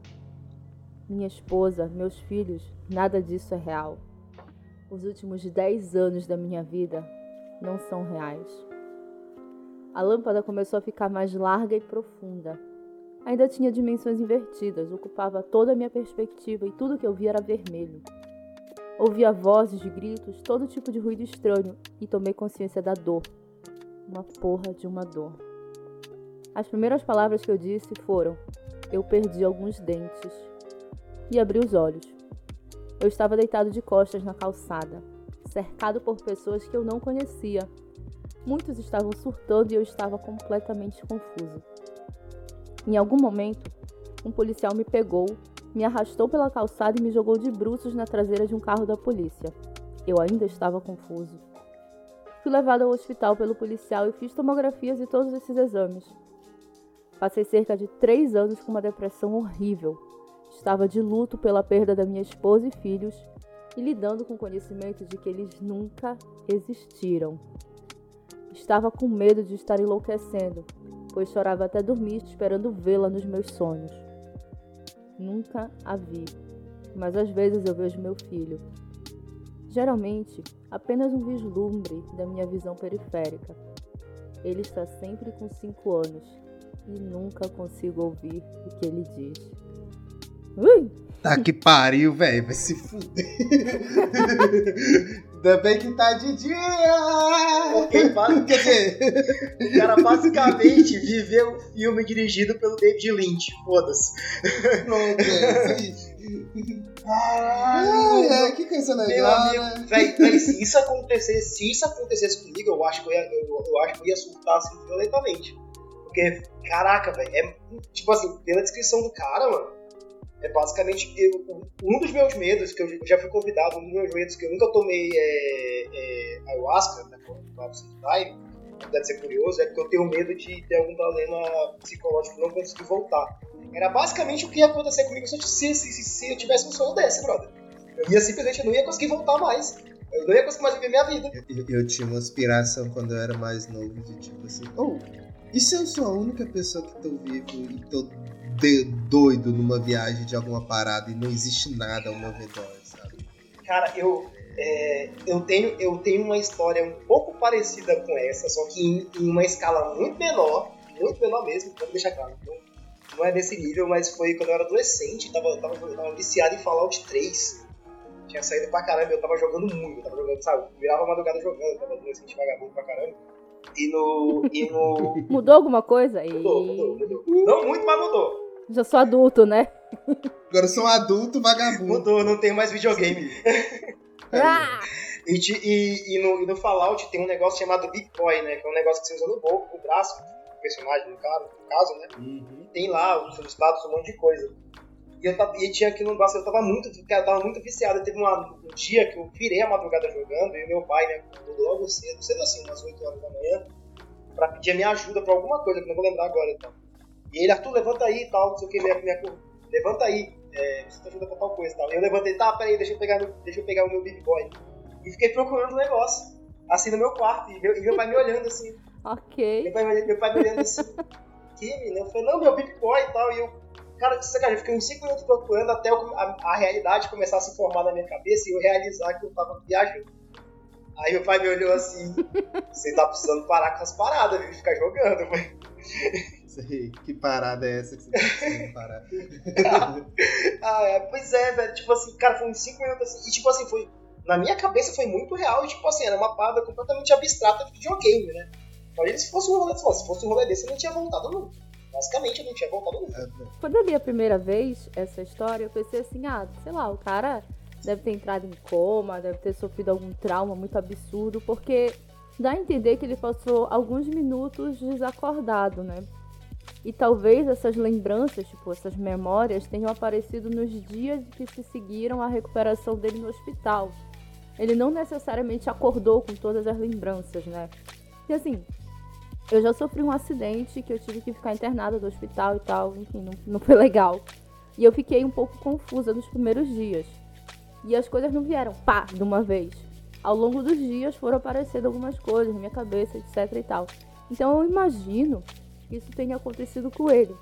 Minha esposa, meus filhos, nada disso é real. Os últimos dez anos da minha vida não são reais. A lâmpada começou a ficar mais larga e profunda. Ainda tinha dimensões invertidas, ocupava toda a minha perspectiva e tudo que eu via era vermelho. Ouvia vozes, gritos, todo tipo de ruído estranho e tomei consciência da dor. Uma porra de uma dor. As primeiras palavras que eu disse foram: Eu perdi alguns dentes. E abri os olhos. Eu estava deitado de costas na calçada, cercado por pessoas que eu não conhecia. Muitos estavam surtando e eu estava completamente confuso. Em algum momento, um policial me pegou me arrastou pela calçada e me jogou de bruços na traseira de um carro da polícia. Eu ainda estava confuso. Fui levado ao hospital pelo policial e fiz tomografias e todos esses exames. Passei cerca de três anos com uma depressão horrível. Estava de luto pela perda da minha esposa e filhos e lidando com o conhecimento de que eles nunca existiram. Estava com medo de estar enlouquecendo, pois chorava até dormir esperando vê-la nos meus sonhos. Nunca a vi, mas às vezes eu vejo meu filho. Geralmente, apenas um vislumbre da minha visão periférica. Ele está sempre com cinco anos e nunca consigo ouvir o que ele diz. Ui! Tá que pariu, velho. Vai se fuder. [laughs] Bem que tá de dia! Porque, [laughs] quer dizer, o cara basicamente viveu um filme dirigido pelo David Lynch. Foda-se. Pronto, [laughs] é Caralho! É, que coisa legal. Meu amigo, né? véi, véi, se isso acontecesse, se isso acontecesse comigo, eu acho que eu ia, eu, eu acho que eu ia surtar assim violentamente. Porque, caraca, velho, é tipo assim, pela descrição do cara, mano é basicamente eu, um dos meus medos, que eu já fui convidado, um dos meus medos que eu nunca tomei é, é, ayahuasca, né, vai, deve ser curioso, é porque eu tenho medo de ter algum problema psicológico não conseguir voltar. Era basicamente o que ia acontecer comigo se, se, se, se eu tivesse um sonho desse, brother. Eu ia simplesmente não ia conseguir voltar mais. Eu não ia conseguir mais viver minha vida. Eu, eu tinha uma aspiração quando eu era mais novo de tipo assim, oh, e se eu sou a única pessoa que tô vivo e tô de, doido numa viagem de alguma parada e não existe nada ao meu redor, sabe? Cara, eu, é, eu, tenho, eu tenho uma história um pouco parecida com essa, só que em, em uma escala muito menor, muito menor mesmo, vamos deixar claro. Não, não é desse nível, mas foi quando eu era adolescente, tava, tava, tava viciado em Fallout 3. tinha saído pra caramba, eu tava jogando muito, eu tava jogando, sabe? Virava a madrugada jogando, eu tava adolescente vagabundo pra caramba. E no. E no... [laughs] Mudou alguma coisa? Mudou, mudou, mudou. Não muito, mas mudou. Já sou adulto, né? Agora eu sou um adulto vagabundo. Mudou, não tenho mais videogame. Ah! E, e, e, no, e no Fallout tem um negócio chamado Boy, né? Que é um negócio que você usa no bolso, no braço, o personagem, no caso, no caso né? Uhum. Tem lá os status, um monte de coisa. E, eu tava, e tinha aquilo no negócio, eu tava muito, eu tava muito viciado. Teve uma, um dia que eu virei a madrugada jogando e meu pai, né, logo cedo, cedo assim, umas 8 horas da manhã, pra pedir a minha ajuda pra alguma coisa, que eu não vou lembrar agora então. E ele, Arthur, levanta aí e tal, não sei o que, minha, minha, levanta aí, é, preciso de ajuda pra tal coisa e tal. E eu levantei, tá, peraí, deixa eu pegar, deixa eu pegar o meu Big Boy. E fiquei procurando o negócio, assim, no meu quarto, e meu, e meu pai me olhando assim. Ok. Meu pai, meu pai me olhando assim, que, menina? Eu falei, não, meu Big Boy e tal, e eu, cara, cara, eu fiquei uns 5 minutos procurando até eu, a, a, realidade começar a se formar na minha cabeça e eu realizar que eu tava viajando. Aí meu pai me olhou assim, você tá precisando parar com as paradas, viu? Ficar jogando. Falei, Sei, que parada é essa que você tá precisando parar? [laughs] ah, é, pois é, velho. Tipo assim, cara, foi uns 5 minutos assim. E tipo assim, foi. Na minha cabeça foi muito real e, tipo assim, era uma parada completamente abstrata de videogame, né? Imagina se fosse um rolê, se fosse um rolê desse, eu não tinha voltado nunca. Basicamente, eu não tinha voltado nunca. Quando eu li a primeira vez essa história, eu pensei assim, ah, sei lá, o cara deve ter entrado em coma, deve ter sofrido algum trauma muito absurdo, porque dá a entender que ele passou alguns minutos desacordado, né? E talvez essas lembranças, tipo, essas memórias, tenham aparecido nos dias que se seguiram à recuperação dele no hospital. Ele não necessariamente acordou com todas as lembranças, né? E assim, eu já sofri um acidente que eu tive que ficar internada no hospital e tal, enfim, não, não foi legal. E eu fiquei um pouco confusa nos primeiros dias. E as coisas não vieram pá de uma vez. Ao longo dos dias foram aparecendo algumas coisas na minha cabeça, etc e tal. Então eu imagino isso tenha acontecido com ele.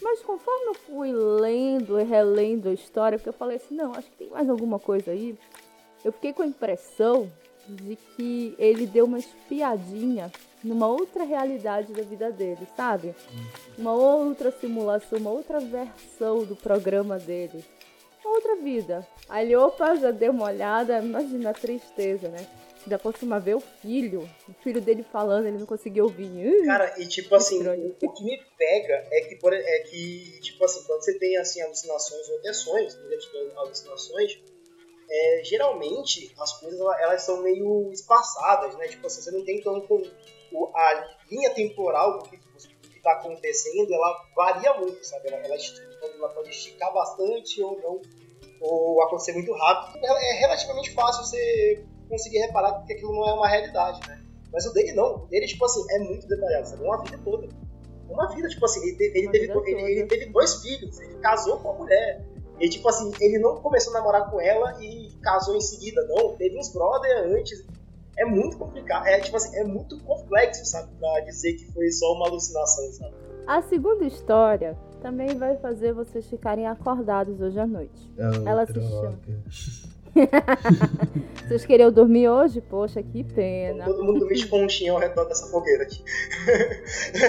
Mas conforme eu fui lendo e relendo a história, porque eu falei assim, não, acho que tem mais alguma coisa aí, eu fiquei com a impressão de que ele deu uma espiadinha numa outra realidade da vida dele, sabe? Uma outra simulação, uma outra versão do programa dele. Uma outra vida. Aí ele, opa, já deu uma olhada, imagina a tristeza, né? Ainda por cima ver o filho, o filho dele falando, ele não conseguia ouvir. Cara, e tipo assim, o, o, que me pega é que, por, é que, tipo assim, quando você tem assim, alucinações ou até sonhos, alucinações, é, geralmente as coisas elas são meio espaçadas, né? Tipo assim, você não tem como. A linha temporal do que, está acontecendo, ela varia muito, sabe? Ela, ela, ela, pode esticar bastante ou não, ou acontecer muito rápido. É relativamente fácil você conseguir reparar que aquilo não é uma realidade, né? Mas o dele não. O dele, tipo assim, é muito detalhado, sabe? Uma vida toda. Uma vida, tipo assim, ele, ele, teve, ele, ele teve dois filhos, ele casou com a mulher. E, tipo assim, ele não começou a namorar com ela e casou em seguida, não. Teve uns brother antes. É muito complicado. É, tipo assim, é muito complexo, sabe? Pra dizer que foi só uma alucinação, sabe? A segunda história também vai fazer vocês ficarem acordados hoje à noite. Oh, Ela droga. se chama. [laughs] Vocês queriam dormir hoje? Poxa, que pena. Todo mundo de conchinha ao redor dessa fogueira aqui.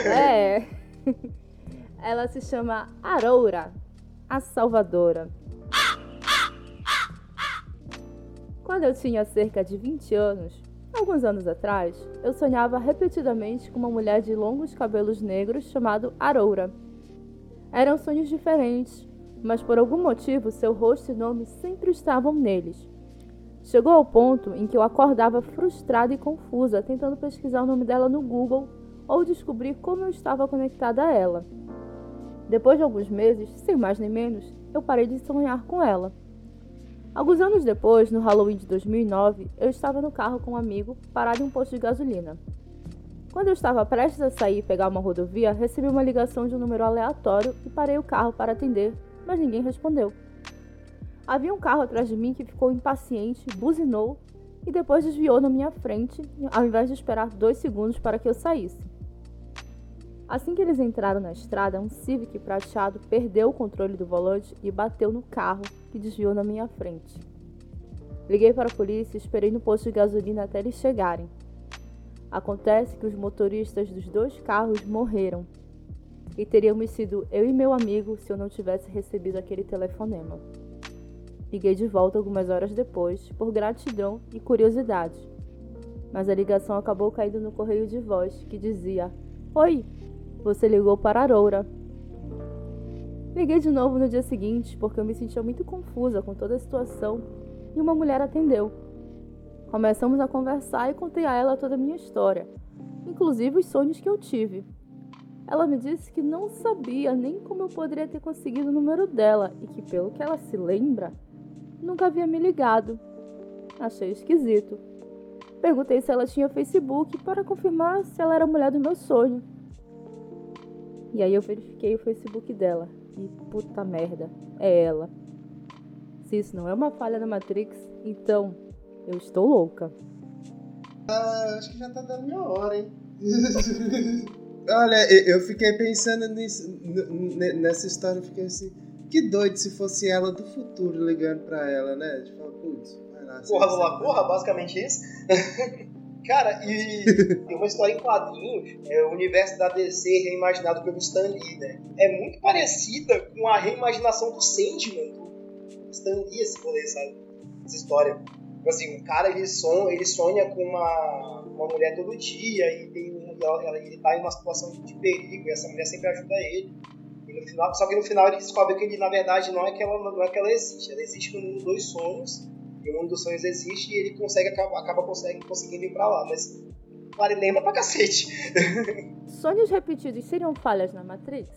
É. [laughs] Ela se chama Aroura, a Salvadora. Quando eu tinha cerca de 20 anos, alguns anos atrás, eu sonhava repetidamente com uma mulher de longos cabelos negros chamada Aroura. Eram sonhos diferentes, mas por algum motivo seu rosto e nome sempre estavam neles. Chegou ao ponto em que eu acordava frustrada e confusa, tentando pesquisar o nome dela no Google ou descobrir como eu estava conectada a ela. Depois de alguns meses, sem mais nem menos, eu parei de sonhar com ela. Alguns anos depois, no Halloween de 2009, eu estava no carro com um amigo, parado em um posto de gasolina. Quando eu estava prestes a sair e pegar uma rodovia, recebi uma ligação de um número aleatório e parei o carro para atender, mas ninguém respondeu. Havia um carro atrás de mim que ficou impaciente, buzinou e depois desviou na minha frente, ao invés de esperar dois segundos para que eu saísse. Assim que eles entraram na estrada, um Civic prateado perdeu o controle do volante e bateu no carro, que desviou na minha frente. Liguei para a polícia e esperei no posto de gasolina até eles chegarem. Acontece que os motoristas dos dois carros morreram e teríamos sido eu e meu amigo se eu não tivesse recebido aquele telefonema. Liguei de volta algumas horas depois, por gratidão e curiosidade. Mas a ligação acabou caindo no correio de voz, que dizia: Oi, você ligou para Aroura. Liguei de novo no dia seguinte, porque eu me sentia muito confusa com toda a situação, e uma mulher atendeu. Começamos a conversar e contei a ela toda a minha história, inclusive os sonhos que eu tive. Ela me disse que não sabia nem como eu poderia ter conseguido o número dela e que, pelo que ela se lembra, nunca havia me ligado. Achei esquisito. Perguntei se ela tinha Facebook para confirmar se ela era a mulher do meu sonho. E aí eu verifiquei o Facebook dela. E puta merda, é ela. Se isso não é uma falha na Matrix, então eu estou louca. Ah, acho que já tá dando minha hora, hein? [laughs] Olha, eu fiquei pensando nisso, nessa história, eu fiquei assim, que doido se fosse ela do futuro ligando pra ela, né? Tipo, putz, vai lá. Porra, Lula, porra, basicamente isso. [laughs] Cara, e [laughs] tem uma história em quadrinhos, é o universo da DC reimaginado pelo Stan Lee, né? É muito parecida com a reimaginação do Sandman, do Stan Lee, esse rolê, sabe? Essa história. Tipo assim, o cara ele sonha, ele sonha com uma, uma mulher todo dia e tem ela, ele tá em uma situação de perigo e essa mulher sempre ajuda ele. E no final, só que no final ele descobre que ele, na verdade, não é que ela, não é que ela existe. Ela existe no mundo dos sonhos. E o mundo dos sonhos existe e ele consegue, acaba, acaba consegue, conseguindo ir pra lá. Mas vale lembra pra cacete. [laughs] Sonhos repetidos seriam falhas na Matrix?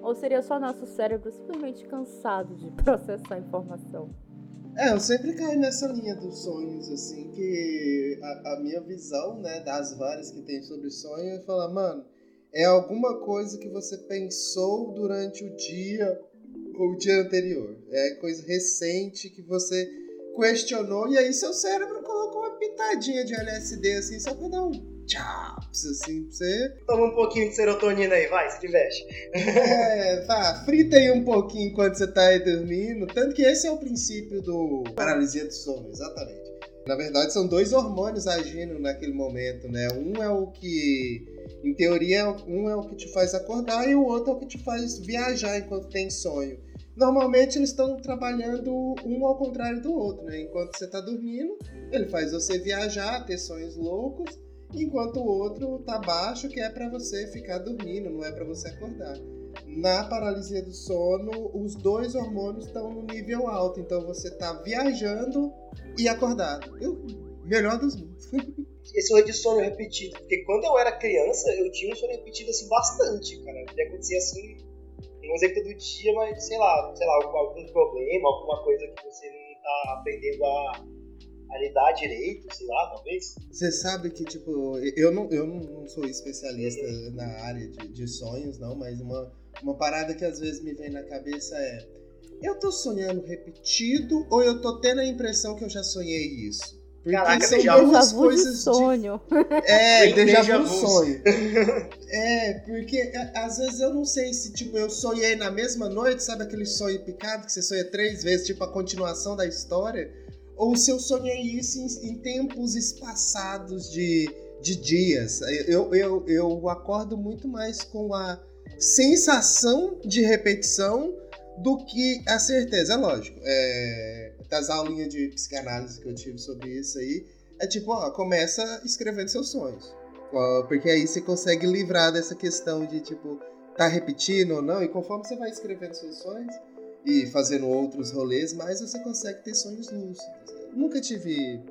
Ou seria só nosso cérebro simplesmente cansado de [laughs] processar informação? É, eu sempre caio nessa linha dos sonhos, assim, que a, a, minha visão, né, das várias que tem sobre sonho é falar, mano, é alguma coisa que você pensou durante o dia ou o dia anterior. É coisa recente que você questionou e aí seu cérebro colocou uma pitadinha de LSD, assim, só pra dar um chops, assim, pra você. Toma um pouquinho de serotonina aí, vai, se diverte. É, vá, frita aí um pouquinho enquanto você tá aí dormindo. Tanto que esse é o princípio do paralisia do sono, exatamente. Na verdade, são dois hormônios agindo naquele momento, né? Um é o que, em teoria, um é o que te faz acordar e o outro é o que te faz viajar enquanto tem sonho. Normalmente eles estão trabalhando um ao contrário do outro, né? Enquanto você está dormindo, ele faz você viajar, ter sonhos loucos enquanto o outro tá baixo, que é para você ficar dormindo, não é para você acordar. Na paralisia do sono, os dois hormônios estão no nível alto, então você tá viajando e acordado. Eu, melhor dos mundos. [laughs] Esse rolê de sono repetido, porque quando eu era criança, eu tinha um sono repetido assim bastante, cara. Podia acontecer assim, um exemplo do dia, mas sei lá, sei lá, algum problema, alguma coisa que você não tá aprendendo a a lidar direito, sei lá, talvez. Você sabe que, tipo, eu não, eu não sou especialista uhum. na área de, de, sonhos, não, mas uma, uma parada que às vezes me vem na cabeça é: eu tô sonhando repetido ou eu tô tendo a impressão que eu já sonhei isso? Porque Caraca, são duas coisas de sonho. De... É, déjà vu sonho. É, [laughs] [laughs] porque às vezes eu não sei se, tipo, eu sonhei na mesma noite, sabe aquele sonho picado que você sonha três vezes, tipo a continuação da história? Ou se eu sonhei isso em, em tempos espaçados de, de dias. Eu, eu, eu acordo muito mais com a sensação de repetição do que a certeza. É lógico, é, das aulinhas de psicanálise que eu tive sobre isso aí, é tipo, ó, começa escrevendo seus sonhos. Porque aí você consegue livrar dessa questão de, tipo, tá repetindo ou não, e conforme você vai escrevendo seus sonhos, e fazendo outros rolês, mas você consegue ter sonhos lúcidos. Eu nunca tive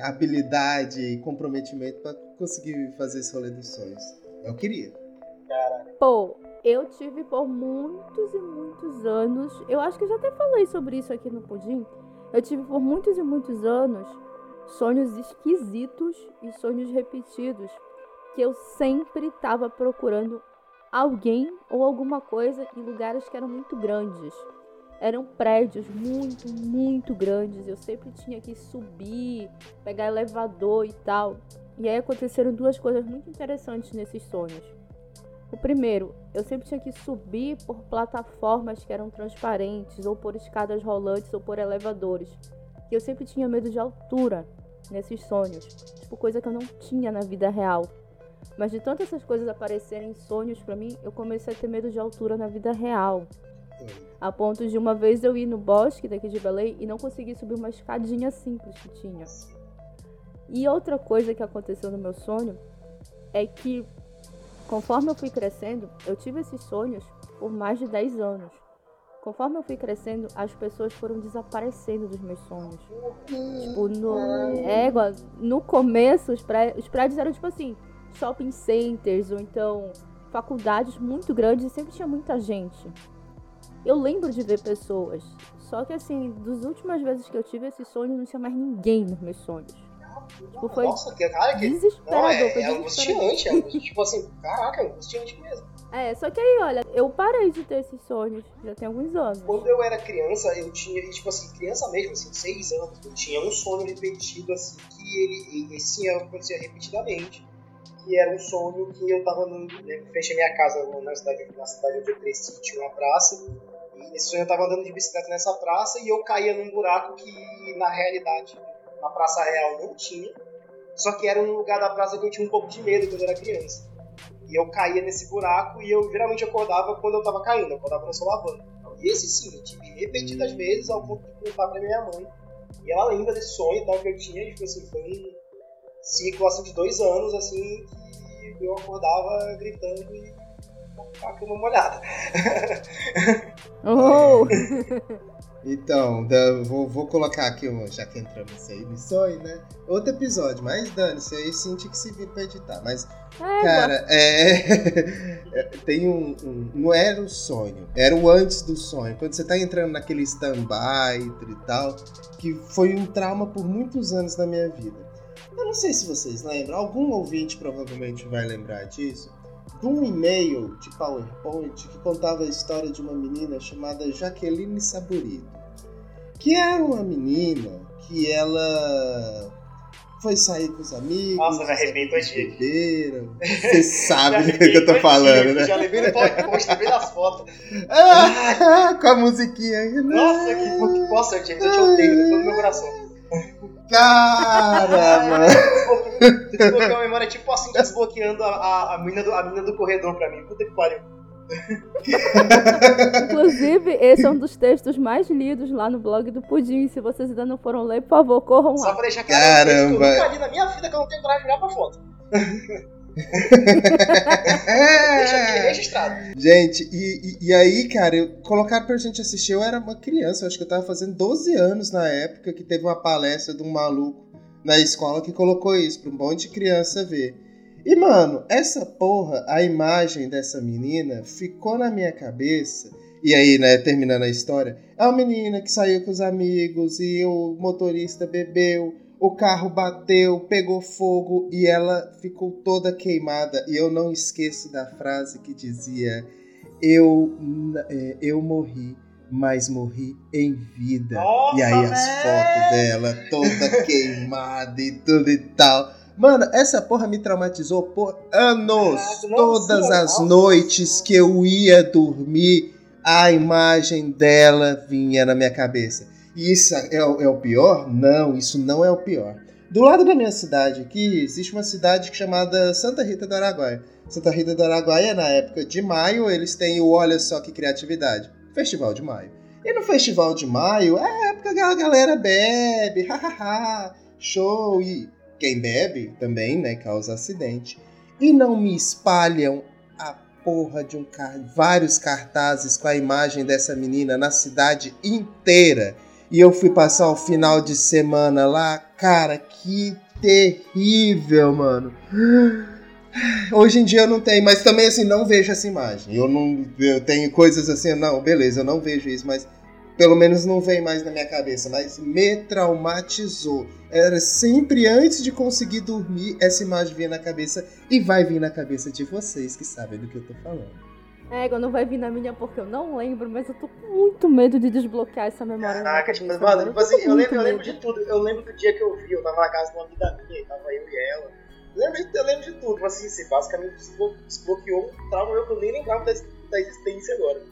habilidade e comprometimento para conseguir fazer esse rolê dos sonhos. Eu queria. Pô, eu tive por muitos e muitos anos. Eu acho que eu já até falei sobre isso aqui no Pudim. Eu tive por muitos e muitos anos sonhos esquisitos e sonhos repetidos que eu sempre estava procurando alguém ou alguma coisa em lugares que eram muito grandes eram prédios muito, muito grandes. Eu sempre tinha que subir, pegar elevador e tal. E aí aconteceram duas coisas muito interessantes nesses sonhos. O primeiro, eu sempre tinha que subir por plataformas que eram transparentes, ou por escadas rolantes, ou por elevadores. E eu sempre tinha medo de altura nesses sonhos. Tipo, coisa que eu não tinha na vida real. Mas de tantas essas coisas aparecerem em sonhos para mim, eu comecei a ter medo de altura na vida real. A ponto de uma vez eu ir no bosque daqui de Belém e não conseguir subir uma escadinha simples que tinha. E outra coisa que aconteceu no meu sonho é que, conforme eu fui crescendo, eu tive esses sonhos por mais de 10 anos. Conforme eu fui crescendo, as pessoas foram desaparecendo dos meus sonhos. Tipo, no, é, no começo, os, os prédios eram tipo assim, shopping centers ou então faculdades muito grandes e sempre tinha muita gente. Eu lembro de ver pessoas, só que assim, das últimas vezes que eu tive esse sonho, não tinha mais ninguém nos meus sonhos. Tipo, foi Nossa, que cara que. desesperador. Não, é, foi é angustiante, é tipo assim, caraca, é angustiante mesmo. É, só que aí, olha, eu parei de ter esses sonhos já tem alguns anos. Quando eu era criança, eu tinha, tipo assim, criança mesmo, assim, seis anos, eu tinha um sonho repetido, assim, que ele, esse acontecia repetidamente. Que era um sonho que eu tava andando, né, frente à minha casa, na cidade, na cidade onde eu cresci, tinha uma praça. Nesse sonho eu tava andando de bicicleta nessa praça e eu caía num buraco que, na realidade, na praça real não tinha. Só que era um lugar da praça que eu tinha um pouco de medo quando eu era criança. E eu caía nesse buraco e eu geralmente acordava quando eu tava caindo, eu acordava sol lavando. E esse sim, eu tive repetidas vezes ao ponto de contar pra minha mãe. E ela lembra desse sonho tal que eu tinha, e tipo assim, foi um ciclo assim, de dois anos assim que eu acordava gritando e a cama molhada. Oh! [laughs] Então, da- vou, vou colocar aqui, uma- já que entramos aí no sonho, né? Outro episódio, mas dane-se, aí senti que se vir pra editar. Mas, É, cara, [laughs] é. Tem um, um- Não era o sonho, era o antes do sonho. Quando você tá entrando naquele stand-by e tal, que foi um trauma por muitos anos na minha vida. Eu não sei se vocês lembram, algum ouvinte provavelmente vai lembrar disso. De um e-mail de PowerPoint que contava a história de uma menina chamada Jaqueline Saburito. Que era uma menina que ela foi sair com os amigos. Nossa, arrependo amigos aqui. beberam. [laughs] Você sabe Já do que, eu tô falando, né? Já levei no post, levei nas fotos. Ah, com a musiquinha aí. Nossa, que, que nossa, James, eu te odeio, no fundo do meu coração. Cara, mano. Desbloqueou a memória tipo assim, desbloqueando a, a, a, mina do, a mina do corredor pra mim. Puta que pariu. [laughs] Inclusive, esse é um dos textos mais lidos lá no blog do Pudim. Se vocês ainda não foram ler, por favor, corram Só lá. pra deixar claro, é que eu Caramba. nunca li na minha vida que eu não tenho coragem de olhar pra foto. Deixa aqui registrado. Gente, e, e, aí, cara, eu, colocaram pra gente assistir. Eu era uma criança, acho que eu tava fazendo 12 anos na época que teve uma palestra de um maluco na escola que colocou isso pra um monte de criança ver. E, mano, essa porra, a imagem dessa menina ficou na minha cabeça. E aí, né, terminando a história, é uma menina que saiu com os amigos e o motorista bebeu, o carro bateu, pegou fogo e ela ficou toda queimada. E eu não esqueço da frase que dizia: Eu, é, eu morri, mas morri em vida. Nossa, e aí as fotos dela toda queimada e tudo e tal. Mano, essa porra me traumatizou por anos. Caraca, Todas as nossa. noites que eu ia dormir, a imagem dela vinha na minha cabeça. Isso é, o- é o pior? Não, isso não é o pior. Do lado da minha cidade aqui, existe uma cidade chamada Santa Rita do Araguaia. Santa Rita do Araguaia, na época de maio, eles têm o Olha Só Que Criatividade, Festival de Maio. E no Festival de Maio, é a época que a galera bebe, hahaha, show, e quem bebe também, né, causa acidente. E não me espalham a porra de um car vários cartazes com a imagem dessa menina na cidade inteira. E eu fui passar o final de semana lá, cara, que terrível, mano. Hoje em dia eu não tenho, mas também assim, não vejo essa imagem. Eu não eu tenho coisas assim, não, beleza, eu não vejo isso, mas pelo menos não vem mais na minha cabeça, mas me traumatizou. Era sempre antes de conseguir dormir, essa imagem vinha na cabeça e vai vir na cabeça de vocês que sabem do que eu tô falando. É, não vai vir na minha porque eu não lembro, mas eu tô com muito medo de desbloquear essa memória Caraca, tipo, cabeça. mano, tipo assim, eu lembro, eu lembro de tudo. Eu lembro do dia que eu vi, eu tava na casa de uma amiga minha, tava eu e ela. Eu lembro, de- eu lembro de tudo, mas assim, você basicamente desblo- desbloqueou um trauma meu que eu nem lembrava da, da existência agora.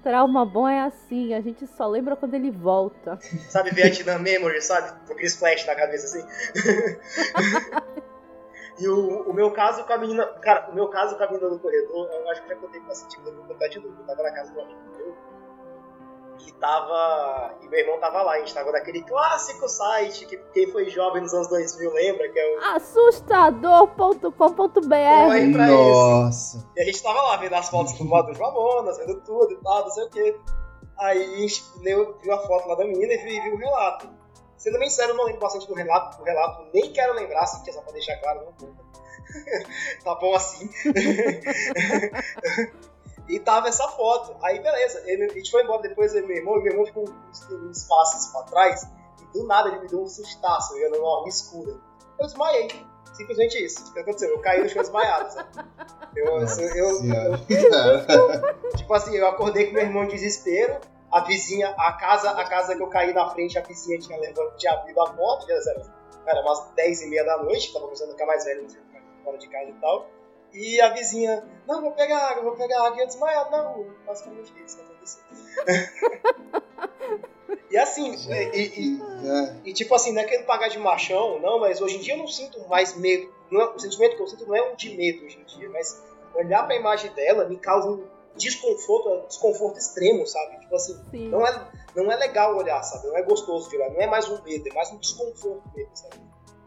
Trauma bom é assim, a gente só lembra quando ele volta. Sabe, Vietnam Memory, sabe? Com aqueles flash na cabeça assim. [laughs] e o, o meu caso com a menina. Cara, o meu caso com a menina no corredor, eu acho que já contei bastante, eu vou contar de novo. Eu tava na casa de um amigo meu. E tava. E meu irmão tava lá, a gente tava naquele clássico site que quem foi jovem nos anos 2000 lembra, que é o. Assustador.com.br Nossa. E a gente tava lá vendo as fotos do modo dos Mamonas, vendo tudo e tal, não sei o quê. Aí a gente leu, viu a foto lá da menina e viu, viu o relato. Sendo bem sério, eu não lembro bastante do relato, do relato nem quero lembrar, assim, que é só pra deixar claro, não conta. [laughs] tá bom assim. [laughs] e tava essa foto. Aí beleza, ele, a gente foi embora depois, eu e meu irmão, e meu irmão ficou uns, uns passos pra trás, e do nada ele me deu um sustaço, eu ia numa rua escura. Eu desmaiei. Simplesmente isso. O que aconteceu? Eu caí no chão desmaiado, sabe? Eu, eu, eu, Senhora. [laughs] Tipo assim, eu acordei com meu irmão em desespero. A vizinha, a casa, a casa que eu caí na frente, a vizinha tinha levado, tinha abrido a porta, era, umas 10 e meia da noite, tava começando a ficar mais velho, sei, fora de casa e tal. E a vizinha, não, vou pegar água, vou pegar água, e eu desmaiado na rua. Basicamente isso que aconteceu. [laughs] e assim, e, e- É. e tipo assim, não é querendo pagar de machão, não, mas hoje em dia eu não sinto mais medo. Não é- o sentimento que eu sinto não é um de medo hoje em dia, mas olhar pra imagem dela me causa um desconforto, desconforto extremo, sabe? Tipo assim, Sim. não é, não é legal olhar, sabe? Não é gostoso de olhar, não é mais um medo, é mais um desconforto mesmo, sabe?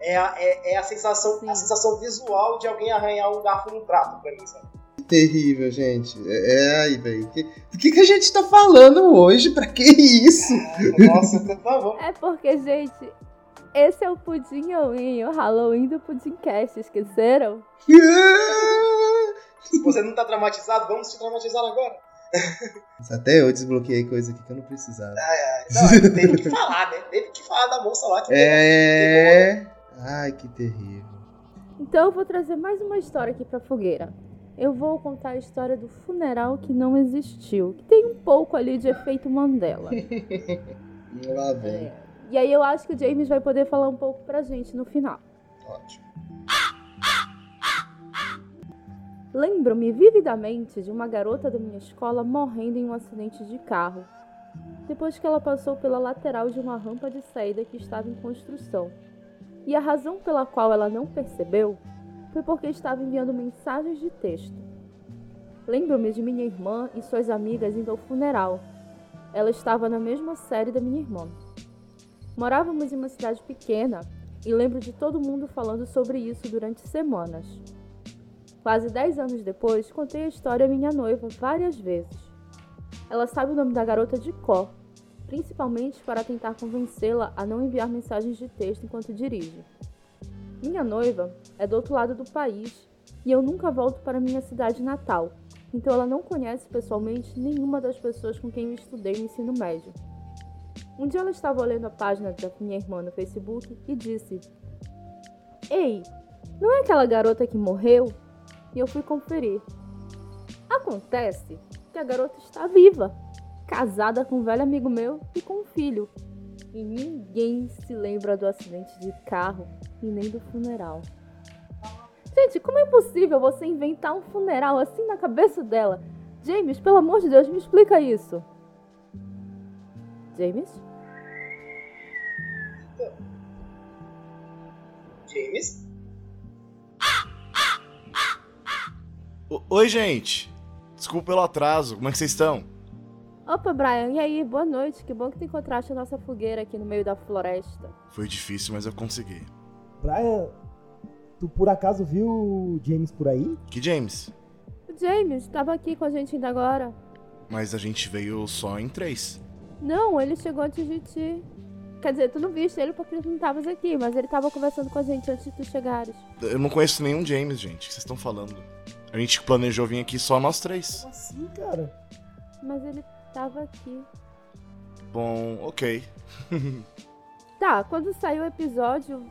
É a, é, é a, sensação, Sim. a sensação visual de alguém arranhar um garfo no prato pra mim, sabe? Terrível, gente. É, é aí, velho. Que- Do que, que a gente tá falando hoje? Pra que isso? Nossa, tá, vamos. É porque, gente, esse é o Pudim Halloween, o Halloween do Pudimcast, esqueceram? [laughs] Se [laughs] você não tá traumatizado, vamos se traumatizar agora. [laughs] Até eu desbloqueei coisa aqui que eu não precisava. Não, teve que [laughs] falar, né? Teve que falar da moça lá que É. Ai, que terrível. Então eu vou trazer mais uma história aqui pra fogueira. Eu vou contar a história do funeral que não existiu, que tem um pouco ali de efeito Mandela. Lá vem. É. E aí eu acho que o James vai poder falar um pouco pra gente no final. Ótimo. Lembro-me vividamente de uma garota da minha escola morrendo em um acidente de carro, depois que ela passou pela lateral de uma rampa de saída que estava em construção. E a razão pela qual ela não percebeu foi porque estava enviando mensagens de texto. Lembro-me de minha irmã e suas amigas indo ao funeral. Ela estava na mesma série da minha irmã. Morávamos em uma cidade pequena e lembro de todo mundo falando sobre isso durante semanas. Quase 10 anos depois, contei a história à minha noiva várias vezes. Ela sabe o nome da garota de cor, principalmente para tentar convencê-la a não enviar mensagens de texto enquanto dirige. Minha noiva é do outro lado do país e eu nunca volto para minha cidade natal, então ela não conhece pessoalmente nenhuma das pessoas com quem eu estudei no ensino médio. Um dia ela estava olhando a página da minha irmã no Facebook e disse: Ei, não é aquela garota que morreu? E eu fui conferir. Acontece que a garota está viva, casada com um velho amigo meu e com um filho. E ninguém se lembra do acidente de carro e nem do funeral. Gente, como é possível você inventar um funeral assim na cabeça dela? James, pelo amor de Deus, me explica isso. James? James? Oi, gente. Desculpa pelo atraso. Como é que vocês estão? Opa, Brian, e aí? Boa noite. Que bom que tu encontraste a nossa fogueira aqui no meio da floresta. Foi difícil, mas eu consegui. Brian, tu por acaso viu o James por aí? Que James? O James estava aqui com a gente ainda agora. Mas a gente veio só em três. Não, ele chegou antes de ti. Quer dizer, tu não viste ele porque tu não estavas aqui, mas ele estava conversando com a gente antes de tu chegares. Eu não conheço nenhum James, gente. O que vocês estão falando? A gente planejou vir aqui só nós três. Como assim, cara? Mas ele estava aqui. Bom, ok. Tá, quando sair o episódio,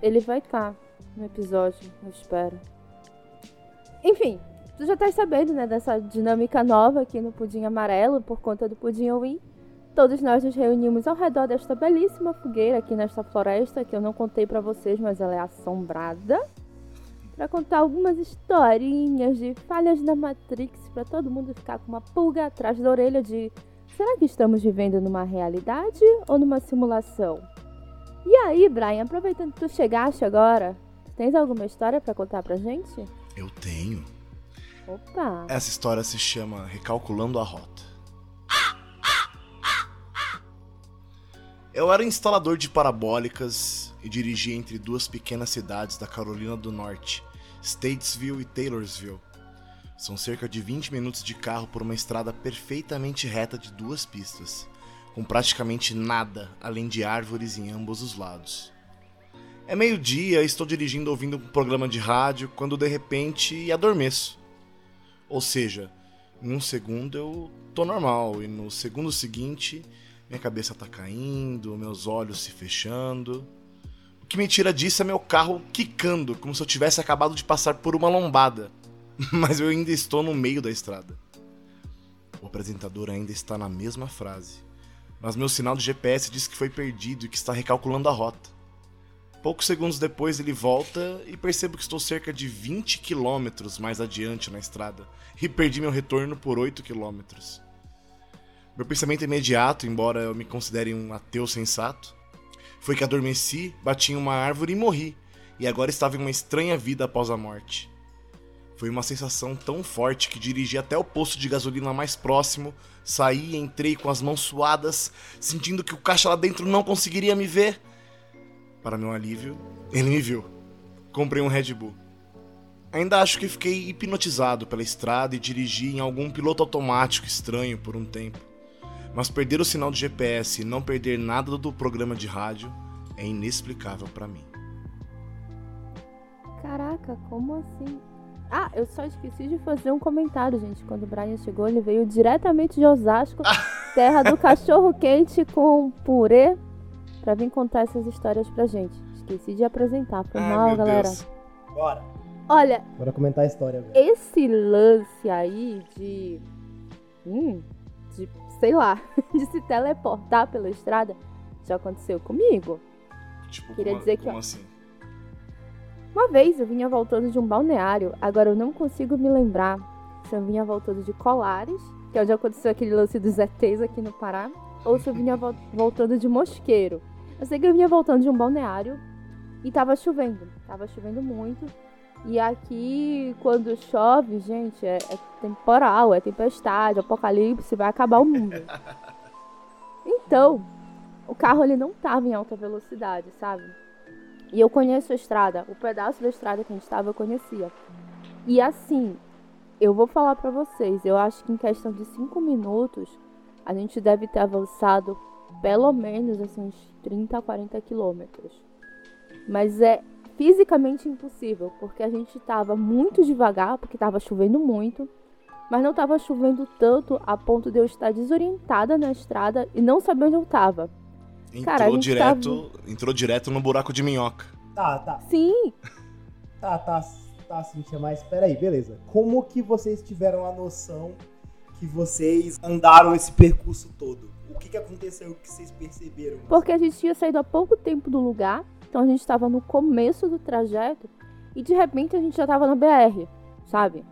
ele vai estar no episódio, eu espero. Enfim, tu já tá sabendo, né, dessa dinâmica nova aqui no Pudim Amarelo, por conta do Pudim Win. Todos nós nos reunimos ao redor desta belíssima fogueira aqui nesta floresta, que eu não contei pra vocês, mas ela é assombrada. Pra contar algumas historinhas de falhas da Matrix, pra todo mundo ficar com uma pulga atrás da orelha de Será que estamos vivendo numa realidade ou numa simulação? E aí, Brian, aproveitando que tu chegaste agora, tens alguma história pra contar pra gente? Eu tenho. Opa! Essa história se chama Recalculando a Rota. Eu era instalador de parabólicas e dirigia entre duas pequenas cidades da Carolina do Norte, Statesville e Taylorsville. São cerca de 20 minutos de carro por uma estrada perfeitamente reta de duas pistas, com praticamente nada além de árvores em ambos os lados. É meio-dia, estou dirigindo ouvindo um programa de rádio quando de repente adormeço. Ou seja, em um segundo eu tô normal e no segundo seguinte minha cabeça tá caindo, meus olhos se fechando. Que me tira disso é meu carro quicando, como se eu tivesse acabado de passar por uma lombada. [laughs] Mas eu ainda estou no meio da estrada. O apresentador ainda está na mesma frase. Mas meu sinal de GPS diz que foi perdido e que está recalculando a rota. Poucos segundos depois ele volta e percebo que estou cerca de 20 quilômetros mais adiante na estrada e perdi meu retorno por 8 quilômetros. Meu pensamento imediato, embora eu me considere um ateu sensato, foi que adormeci, bati em uma árvore e morri, e agora estava em uma estranha vida após a morte. Foi uma sensação tão forte que dirigi até o posto de gasolina mais próximo, saí e entrei com as mãos suadas, sentindo que o caixa lá dentro não conseguiria me ver para meu alívio, ele me viu. Comprei um Red Bull. Ainda acho que fiquei hipnotizado pela estrada e dirigi em algum piloto automático estranho por um tempo. Mas perder o sinal de GPS e não perder nada do programa de rádio é inexplicável para mim. Caraca, como assim? Ah, eu só esqueci de fazer um comentário, gente. Quando o Brian chegou, ele veio diretamente de Osasco, [laughs] terra do cachorro quente com purê pra vir contar essas histórias pra gente. Esqueci de apresentar. Foi Ai, mal, galera. Deus. Bora. Olha, Bora comentar a história agora. esse lance aí de. Hum, de, sei lá, [laughs] de se teleportar pela estrada já aconteceu comigo. Tipo, Queria como, dizer que, como assim? Uma vez eu vinha voltando de um balneário, agora eu não consigo me lembrar se eu vinha voltando de Colares, que é onde aconteceu aquele lance dos ETs aqui no Pará, ou se eu vinha vol- [laughs] voltando de Mosqueiro. Eu sei que eu vinha voltando de um balneário e tava chovendo, tava chovendo muito. E aqui, quando chove, gente, é, é temporal, é tempestade, apocalipse, vai acabar o mundo. [laughs] Então, o carro ele não tava em alta velocidade, sabe? E eu conheço a estrada, o pedaço da estrada que a gente estava eu conhecia. E assim, eu vou falar pra vocês, eu acho que em questão de 5 minutos, a gente deve ter avançado pelo menos assim, uns 30 a 40 quilômetros. Mas é fisicamente impossível, porque a gente estava muito devagar, porque estava chovendo muito, mas não estava chovendo tanto a ponto de eu estar desorientada na estrada e não saber onde eu estava. Entrou Cara, direto, entrou direto no buraco de minhoca. Tá, tá, Sim, tá, tá, tá, Cintia, mas peraí, beleza. Como que vocês tiveram a noção que vocês andaram esse percurso todo? O que que aconteceu que vocês perceberam? Porque a gente tinha saído há pouco tempo do lugar, então a gente estava no começo do trajeto e de repente a gente já estava na BR, sabe?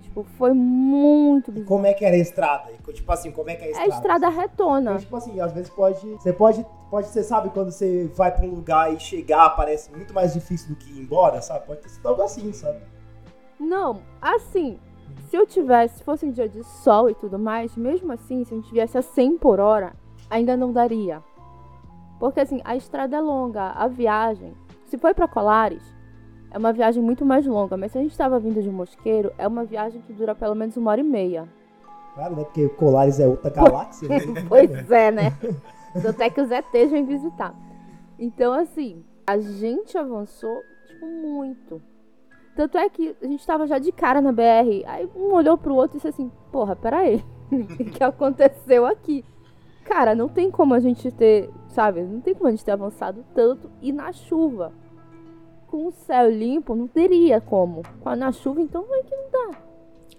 Tipo, foi muito E bizarro. como é que era a estrada? Tipo assim, como é que é a É estrada? estrada retona. Então, tipo assim, às vezes pode. Você pode. Pode ser, sabe, quando você vai pra um lugar e chegar parece muito mais difícil do que ir embora, sabe? Pode ter sido algo assim, sabe? Não, assim, se eu tivesse, se fosse um dia de sol e tudo mais, mesmo assim, se a gente viesse a 100 por hora, ainda não daria. Porque assim, a estrada é longa, a viagem, se foi pra Colares, é uma viagem muito mais longa, mas se a gente estava vindo de Mosqueiro, é uma viagem que dura pelo menos uma hora e meia. Claro, né? Porque Colares é outra galáxia, né? [laughs] Pois é, né? Tanto é que os ETs vêm visitar. Então, assim, a gente avançou, tipo, muito. Tanto é que a gente tava já de cara na BR. Aí um olhou pro outro e disse assim: Porra, peraí. [laughs] O que aconteceu aqui? Cara, não tem como a gente ter, sabe? Não tem como a gente ter avançado tanto e na chuva. Com o céu limpo, não teria como. Na chuva, então vai que não dá.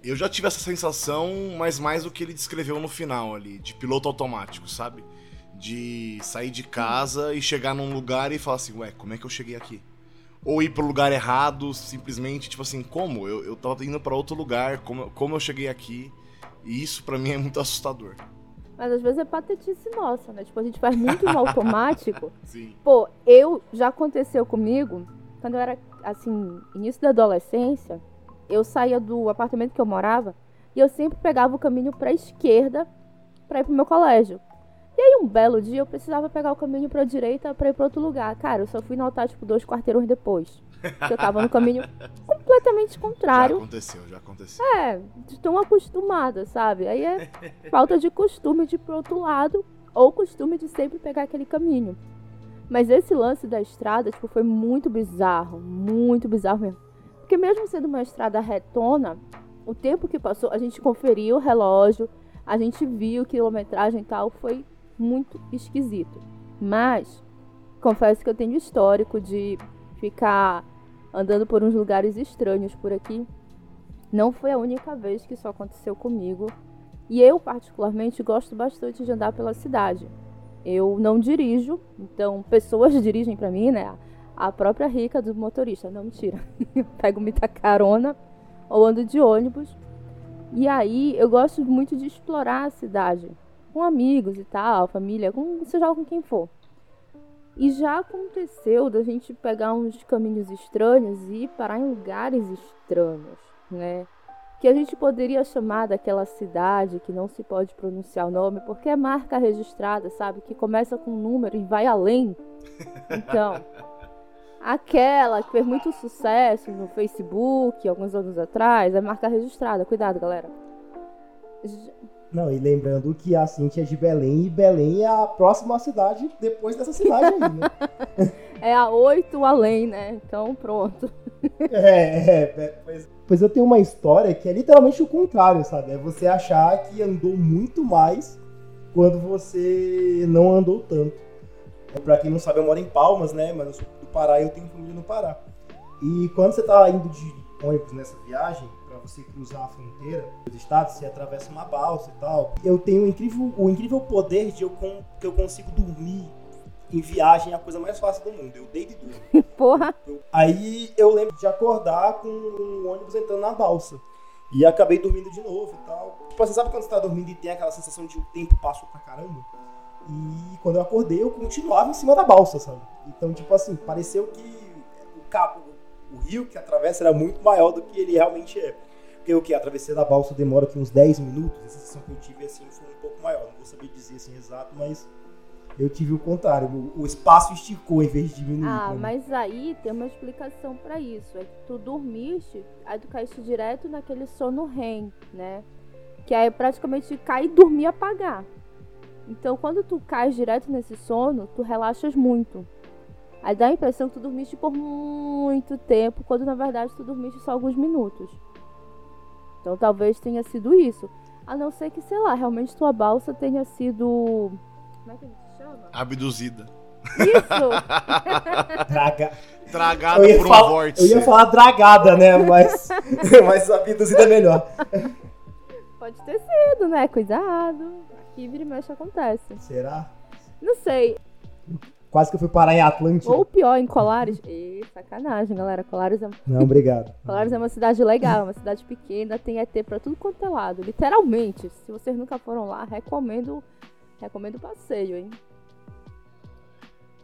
Eu já tive essa sensação, mas mais do que ele descreveu no final ali, de piloto automático, sabe? De sair de casa e chegar num lugar e falar assim, ué, como é que eu cheguei aqui? Ou ir pro lugar errado, simplesmente, tipo assim, como? Eu, eu tava indo pra outro lugar, como, como eu cheguei aqui? E isso pra mim é muito assustador. Mas às vezes é patetice nossa, né? Tipo, a gente faz muito no automático. [laughs] Sim. Pô, eu já aconteceu comigo quando eu era assim, início da adolescência, eu saía do apartamento que eu morava e eu sempre pegava o caminho pra esquerda pra ir pro meu colégio. E aí um belo dia eu precisava pegar o caminho pra direita pra ir pra outro lugar. Cara, eu só fui notar, tipo, dois quarteirões depois. Eu tava no caminho completamente Já contrário. aconteceu, já aconteceu. É, de tão acostumada, sabe? Aí é falta de costume de ir pro outro lado ou costume de sempre pegar aquele caminho. Mas esse lance da estrada, tipo, foi muito bizarro, muito bizarro mesmo. Porque mesmo sendo uma estrada retona, o tempo que passou, a gente conferiu o relógio, a gente viu quilometragem e tal, foi muito esquisito. Mas confesso que eu tenho histórico de ficar andando por uns lugares estranhos por aqui. Não foi a única vez que isso aconteceu comigo. E eu, particularmente, gosto bastante de andar pela cidade. Eu não dirijo, então pessoas [laughs] dirigem pra mim, né? A própria rica do motorista, não mentira. [laughs] Eu pego muita carona ou ando de ônibus. E aí eu gosto muito de explorar a cidade com amigos e tal, família, com seja com quem for. E já aconteceu da gente pegar uns caminhos estranhos e parar em lugares estranhos, né? Que a gente poderia chamar daquela cidade que não se pode pronunciar o nome, porque é marca registrada, sabe? Que começa com um número e vai além. [laughs] Então, aquela que fez muito sucesso no Facebook alguns anos atrás, é marca registrada. Cuidado, galera. J- Não, e lembrando que a Cintia é de Belém e Belém é a próxima cidade depois dessa cidade aí, né? [laughs] É a 8 além, né? Então, pronto. [laughs] É, é, é, pois, pois eu tenho uma história que é literalmente o contrário, sabe? É você achar que andou muito mais quando você não andou tanto. É, Pra quem não sabe, eu moro em Palmas, né? Mas eu sou do Pará e eu tenho família no Pará. E quando você tá indo de ônibus nessa viagem, você cruzar a fronteira dos estados, você atravessa uma balsa e tal. Eu tenho o incrível, o incrível poder de eu, con- que eu consigo dormir em viagem, é a coisa mais fácil do mundo. Eu deito e durmo. [laughs] Porra. Aí eu lembro de acordar com um ônibus entrando na balsa. E acabei dormindo de novo e tal. Tipo, você sabe quando você tá dormindo e tem aquela sensação de o tempo passou pra caramba? E quando eu acordei, eu continuava em cima da balsa, sabe? Então, tipo assim, pareceu que o cabo, o rio que atravessa era muito maior do que ele realmente é. Porque o que? A travessia da balsa demora aqui uns 10 minutos. A sensação que eu tive assim foi um pouco maior. Não vou saber dizer assim exato, mas eu tive o contrário. O, o espaço esticou em vez de diminuir. Ah, mas aí tem uma explicação pra isso. É que tu dormiste, aí tu caíste direto naquele sono REM, né? Que é praticamente cair, dormir e apagar. Então, quando tu cais direto nesse sono, tu relaxas muito. Aí dá a impressão que tu dormiste por muito tempo, quando na verdade tu dormiste só alguns minutos. Então, talvez tenha sido isso. A não ser que, sei lá, realmente tua balsa tenha sido. Como é que a gente chama? Abduzida. Isso! [laughs] Draga... Tragada Eu ia por um vórtice. Eu ia falar dragada, né? Mas, [laughs] mas abduzida é melhor. Pode ter sido, né? Cuidado. Aqui vira e mexe acontece. Será? Não sei. Quase que eu fui parar em Atlântida. Ou pior, em Colares. Ih, sacanagem, galera. Colares é, Não, obrigado. Colares é uma cidade legal, uma cidade pequena, tem ET pra tudo quanto é lado. Literalmente. Se vocês nunca foram lá, recomendo. Recomendo o passeio, hein?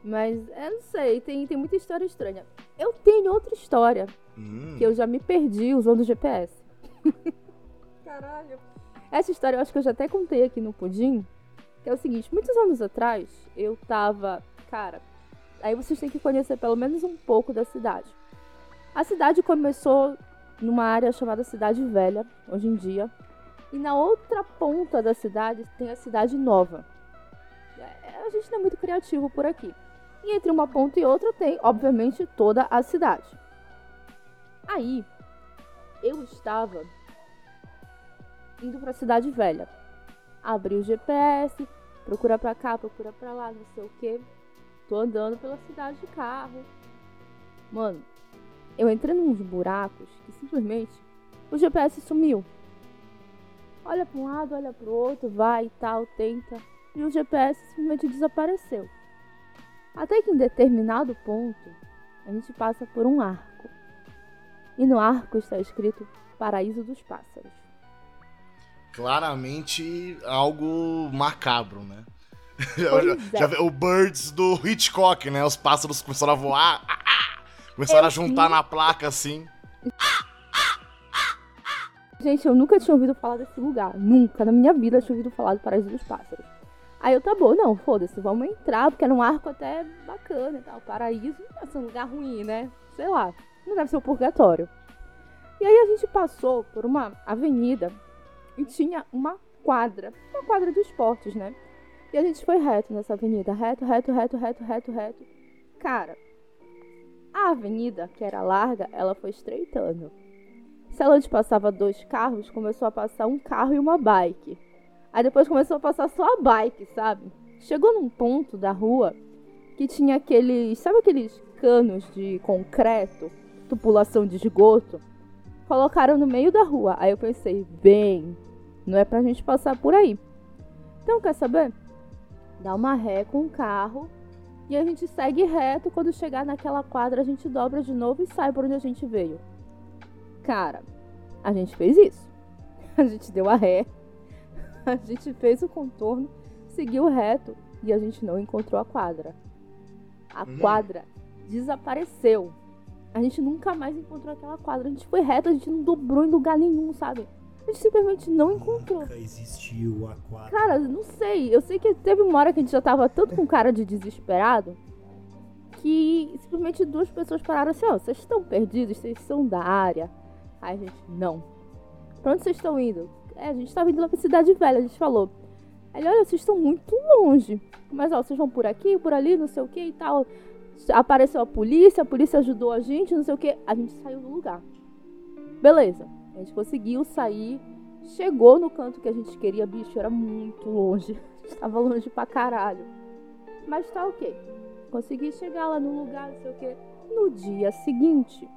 Mas, eu não sei, tem, tem muita história estranha. Eu tenho outra história, Hum, que eu já me perdi usando o GPS. Caralho. Essa história eu acho que eu já até contei aqui no Pudim. Que é o seguinte, muitos anos atrás, eu tava. Cara, aí vocês têm que conhecer pelo menos um pouco da cidade. A cidade começou numa área chamada Cidade Velha, hoje em dia. E na outra ponta da cidade tem a Cidade Nova. É, A gente não é muito criativo por aqui. E entre uma ponta e outra tem, obviamente, toda a cidade. Aí, eu estava indo pra Cidade Velha. Abri o GPS, procura pra cá, procura pra lá, não sei o que. Tô andando pela cidade de carro. Mano, eu entrei nos buracos que simplesmente o GPS sumiu. Olha pra um lado, olha pro outro, vai e tal, tenta. E o GPS simplesmente desapareceu. Até que em determinado ponto, a gente passa por um arco. E no arco está escrito Paraíso dos Pássaros. Claramente algo macabro, né? [laughs] Já, já- é. o Birds do Hitchcock, né? Os pássaros começaram a voar. ah, ah, começaram Eu a juntar vi. na placa assim. Gente, eu nunca tinha ouvido falar desse lugar. Nunca na minha vida tinha ouvido falar do Paraíso dos Pássaros. Aí eu, tá bom, não, foda-se, vamos entrar, porque era um arco até bacana e tal. Paraíso não deve ser um lugar ruim, né? Sei lá, não deve ser um purgatório. E aí a gente passou por uma avenida e tinha uma quadra, uma quadra de esportes, né? E a gente foi reto nessa avenida, reto, reto, reto, reto, reto, reto. Cara, a avenida, que era larga, ela foi estreitando. Se ela passava dois carros, começou a passar um carro e uma bike. Aí depois começou a passar só a bike, sabe? Chegou num ponto da rua que tinha aqueles. Sabe aqueles canos de concreto? Tupulação de esgoto? Colocaram no meio da rua. Aí eu pensei, bem, não é pra gente passar por aí. Então, quer saber? Dá uma ré com o carro e a gente segue reto. Quando chegar naquela quadra, a gente dobra de novo e sai por onde a gente veio. Cara, a gente fez isso. [laughs] A gente deu a ré, [laughs] a gente fez o contorno, seguiu reto e a gente não encontrou a quadra. A Uhum. quadra desapareceu. A gente nunca mais encontrou aquela quadra. A gente foi reto, a gente não dobrou em lugar nenhum, sabe? A gente simplesmente não encontrou. Nunca existiu a quadra. Cara, não sei. Eu sei que teve uma hora que a gente já tava tanto com cara de desesperado que simplesmente duas pessoas pararam assim: ó, vocês estão perdidos, vocês são da área. Aí a gente, não. Pra onde vocês estão indo? É, a gente tava indo lá pra Cidade Velha, a gente falou. Ele, olha, vocês estão muito longe. Mas, ó, vocês vão por aqui, por ali, não sei o que e tal. Apareceu a polícia, a polícia ajudou a gente, não sei o que. A gente saiu do lugar. Beleza. A gente conseguiu sair. Chegou no canto que a gente queria, bicho, era muito longe. [laughs] Estava longe pra caralho. Mas tá ok. Consegui chegar lá no lugar, não sei o que. No dia seguinte,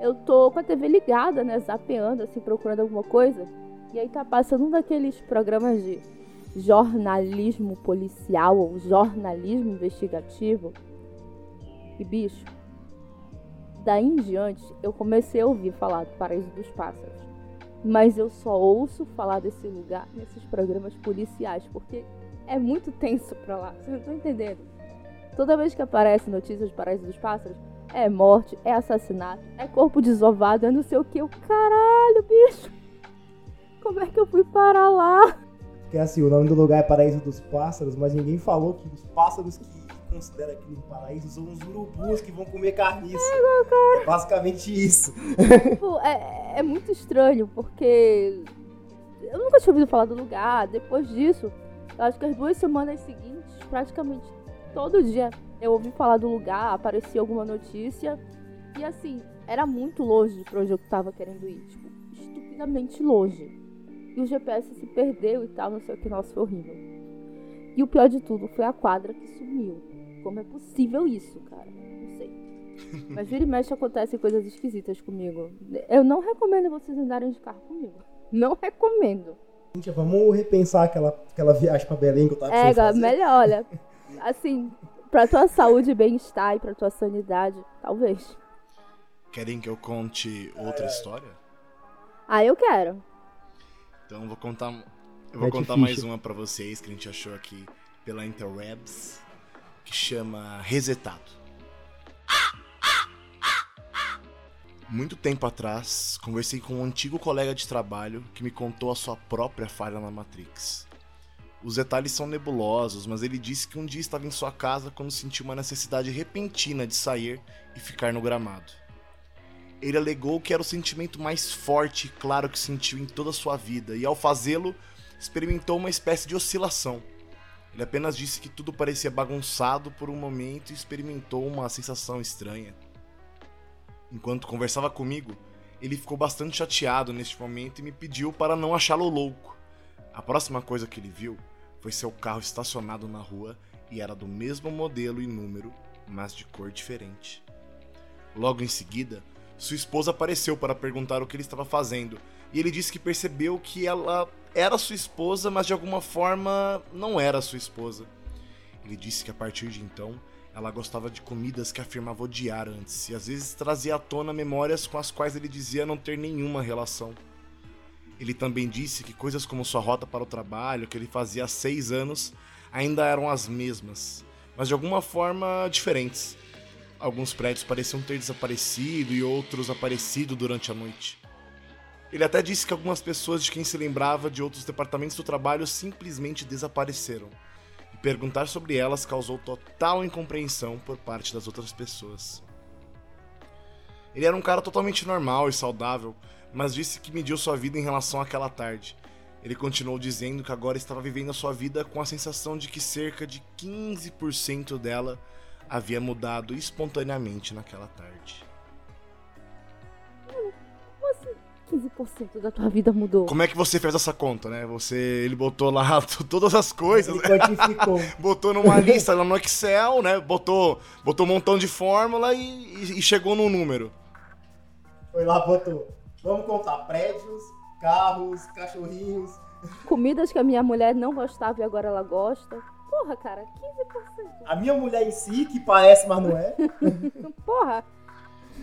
eu tô com a TV ligada, né? Zapeando, assim, procurando alguma coisa. E aí tá passando um daqueles programas de jornalismo policial ou jornalismo investigativo. E bicho, daí em diante eu comecei a ouvir falar do Paraíso dos Pássaros. Mas eu só ouço falar desse lugar nesses programas policiais, porque é muito tenso pra lá. Vocês não estão entendendo? Toda vez que aparece notícias do Paraíso dos Pássaros, é morte, é assassinato, é corpo desovado, é não sei o que. Caralho, bicho! Como é que eu fui parar lá? Porque assim, o nome do lugar é Paraíso dos Pássaros, mas ninguém falou que os pássaros que considera aquilo um paraíso são os urubus que vão comer carniça. É basicamente isso. Tipo, é, é muito estranho, porque eu nunca tinha ouvido falar do lugar. Depois disso, eu acho que as duas semanas seguintes, praticamente todo dia, eu ouvi falar do lugar, aparecia alguma notícia. E assim, era muito longe pra onde eu tava querendo ir. Tipo, estupidamente longe. E o GPS se perdeu e tal, não sei o que, nossa, foi horrível. E o pior de tudo foi a quadra que sumiu. Como é possível isso, cara? Não sei. [laughs] Mas vira e mexe acontecem coisas esquisitas comigo. Eu não recomendo vocês andarem de carro comigo. Não recomendo. Gente, vamos repensar aquela, aquela viagem pra Belém que eu tava É, fazer. melhor, olha. Assim, pra tua saúde e bem-estar e pra tua sanidade, talvez. Querem que eu conte outra história? Ah, eu quero. Então eu vou contar. Eu vou É contar difícil. mais uma pra vocês que a gente achou aqui pela Interwebs, que chama Resetado. Muito tempo atrás, conversei com um antigo colega de trabalho que me contou a sua própria falha na Matrix. Os detalhes são nebulosos, mas ele disse que um dia estava em sua casa quando sentiu uma necessidade repentina de sair e ficar no gramado. Ele alegou que era o sentimento mais forte e claro que sentiu em toda a sua vida, e ao fazê-lo, experimentou uma espécie de oscilação. Ele apenas disse que tudo parecia bagunçado por um momento e experimentou uma sensação estranha. Enquanto conversava comigo, ele ficou bastante chateado neste momento e me pediu para não achá-lo louco. A próxima coisa que ele viu foi seu carro estacionado na rua e era do mesmo modelo e número, mas de cor diferente. Logo em seguida, sua esposa apareceu para perguntar o que ele estava fazendo, e ele disse que percebeu que ela era sua esposa, mas de alguma forma não era sua esposa. Ele disse que a partir de então ela gostava de comidas que afirmava odiar antes, e às vezes trazia à tona memórias com as quais ele dizia não ter nenhuma relação. Ele também disse que coisas como sua rota para o trabalho, que ele fazia há seis anos, ainda eram as mesmas, mas de alguma forma diferentes. Alguns prédios pareciam ter desaparecido e outros aparecido durante a noite. Ele até disse que algumas pessoas de quem se lembrava de outros departamentos do trabalho simplesmente desapareceram. E perguntar sobre elas causou total incompreensão por parte das outras pessoas. Ele era um cara totalmente normal e saudável, mas disse que mediu sua vida em relação àquela tarde. Ele continuou dizendo que agora estava vivendo a sua vida com a sensação de que cerca de 15% dela havia mudado espontaneamente naquela tarde. 15% da tua vida mudou? Como é que você fez essa conta, né? Você, ele botou lá [laughs] todas as coisas, Ele quantificou. [laughs] botou numa lista lá no Excel, né? Botou, botou um montão de fórmula e, e- e chegou num número. Foi lá, botou. Vamos contar prédios, carros, cachorrinhos. [laughs] Comidas que a minha mulher não gostava e agora ela gosta. Porra, cara, 15%. A minha mulher em si, que parece, mas não é. Porra.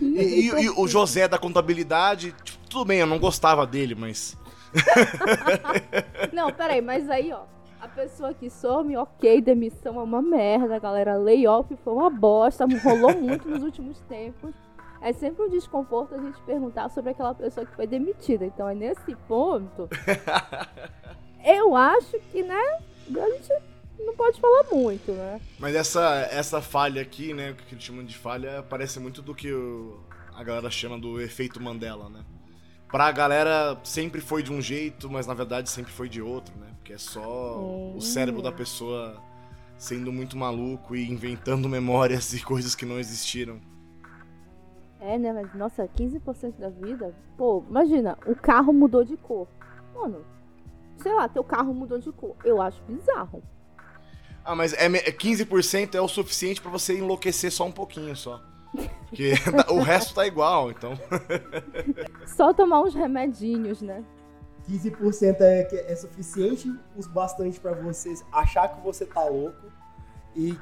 E, e- e o José da contabilidade, tipo, tudo bem, eu não gostava dele, mas. [laughs] Não, peraí, mas aí, ó. A pessoa que some, ok, demissão é uma merda, galera. Layoff foi uma bosta, rolou [laughs] muito nos últimos tempos. É sempre um desconforto a gente perguntar sobre aquela pessoa que foi demitida. Então é nesse ponto. [laughs] Eu acho que, né? A gente não pode falar muito, né? Mas essa, essa falha aqui, né, o que eles chamam de falha, parece muito do que o- a galera chama do efeito Mandela, né? Pra galera sempre foi de um jeito, mas na verdade sempre foi de outro, né? Porque é só Hum. o cérebro da pessoa sendo muito maluco e inventando [laughs] memórias e coisas que não existiram. É, né? Mas, nossa, 15% da vida? Pô, imagina, o carro mudou de cor. Mano, sei lá, teu carro mudou de cor. Eu acho bizarro. Ah, mas é, me- é 15% é o suficiente pra você enlouquecer só um pouquinho só. Porque [laughs] o resto tá igual, então. [laughs] Só tomar uns remedinhos, né? 15% é, que é suficiente os bastante pra você achar que você tá louco. E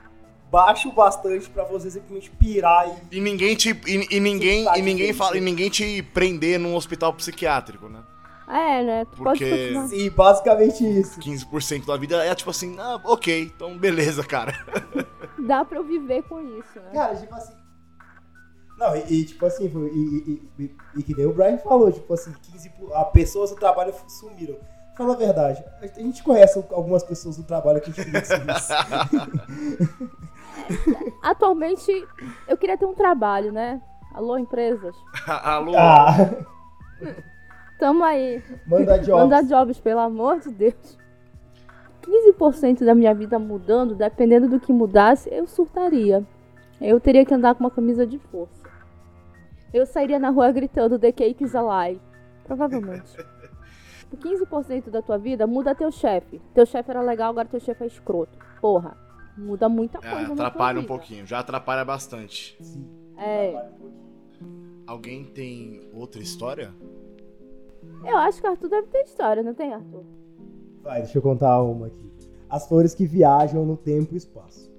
baixo o bastante pra você simplesmente pirar e. E ninguém te. E, e ninguém, e ninguém fala, e ninguém te prender num hospital psiquiátrico, né? É, né? Tu pode Porque- continuar. Sim, basicamente isso. 15% da vida é tipo assim, ah, ok, então beleza, cara. [laughs] Dá pra eu viver com isso, né? Cara, tipo assim. Não, e, e, tipo assim, e, e, e, e que nem o Brian falou, tipo assim, 15 por- a pessoas do trabalho sumiram. Fala a verdade, a gente conhece algumas pessoas do trabalho que a gente queria que sumisse. Atualmente, eu queria ter um trabalho, né? Alô, empresas? [laughs] Alô? Ah, [laughs] Tamo aí. manda [laughs] jobs. Manda jobs, pelo amor de Deus. 15% da minha vida mudando, dependendo do que mudasse, eu surtaria. Eu teria que andar com uma camisa de força. Eu sairia na rua gritando The Cake is Alive. Provavelmente. [laughs] Tipo, 15% da tua vida muda teu chefe. Teu chefe era legal, agora teu chefe é escroto. Porra, muda muita É, coisa na tua atrapalha um vida. pouquinho, já atrapalha bastante. É, Alguém tem outra história? Eu acho que Arthur deve ter história, não tem, Arthur? Vai, deixa eu contar uma aqui. As flores que viajam no tempo e espaço.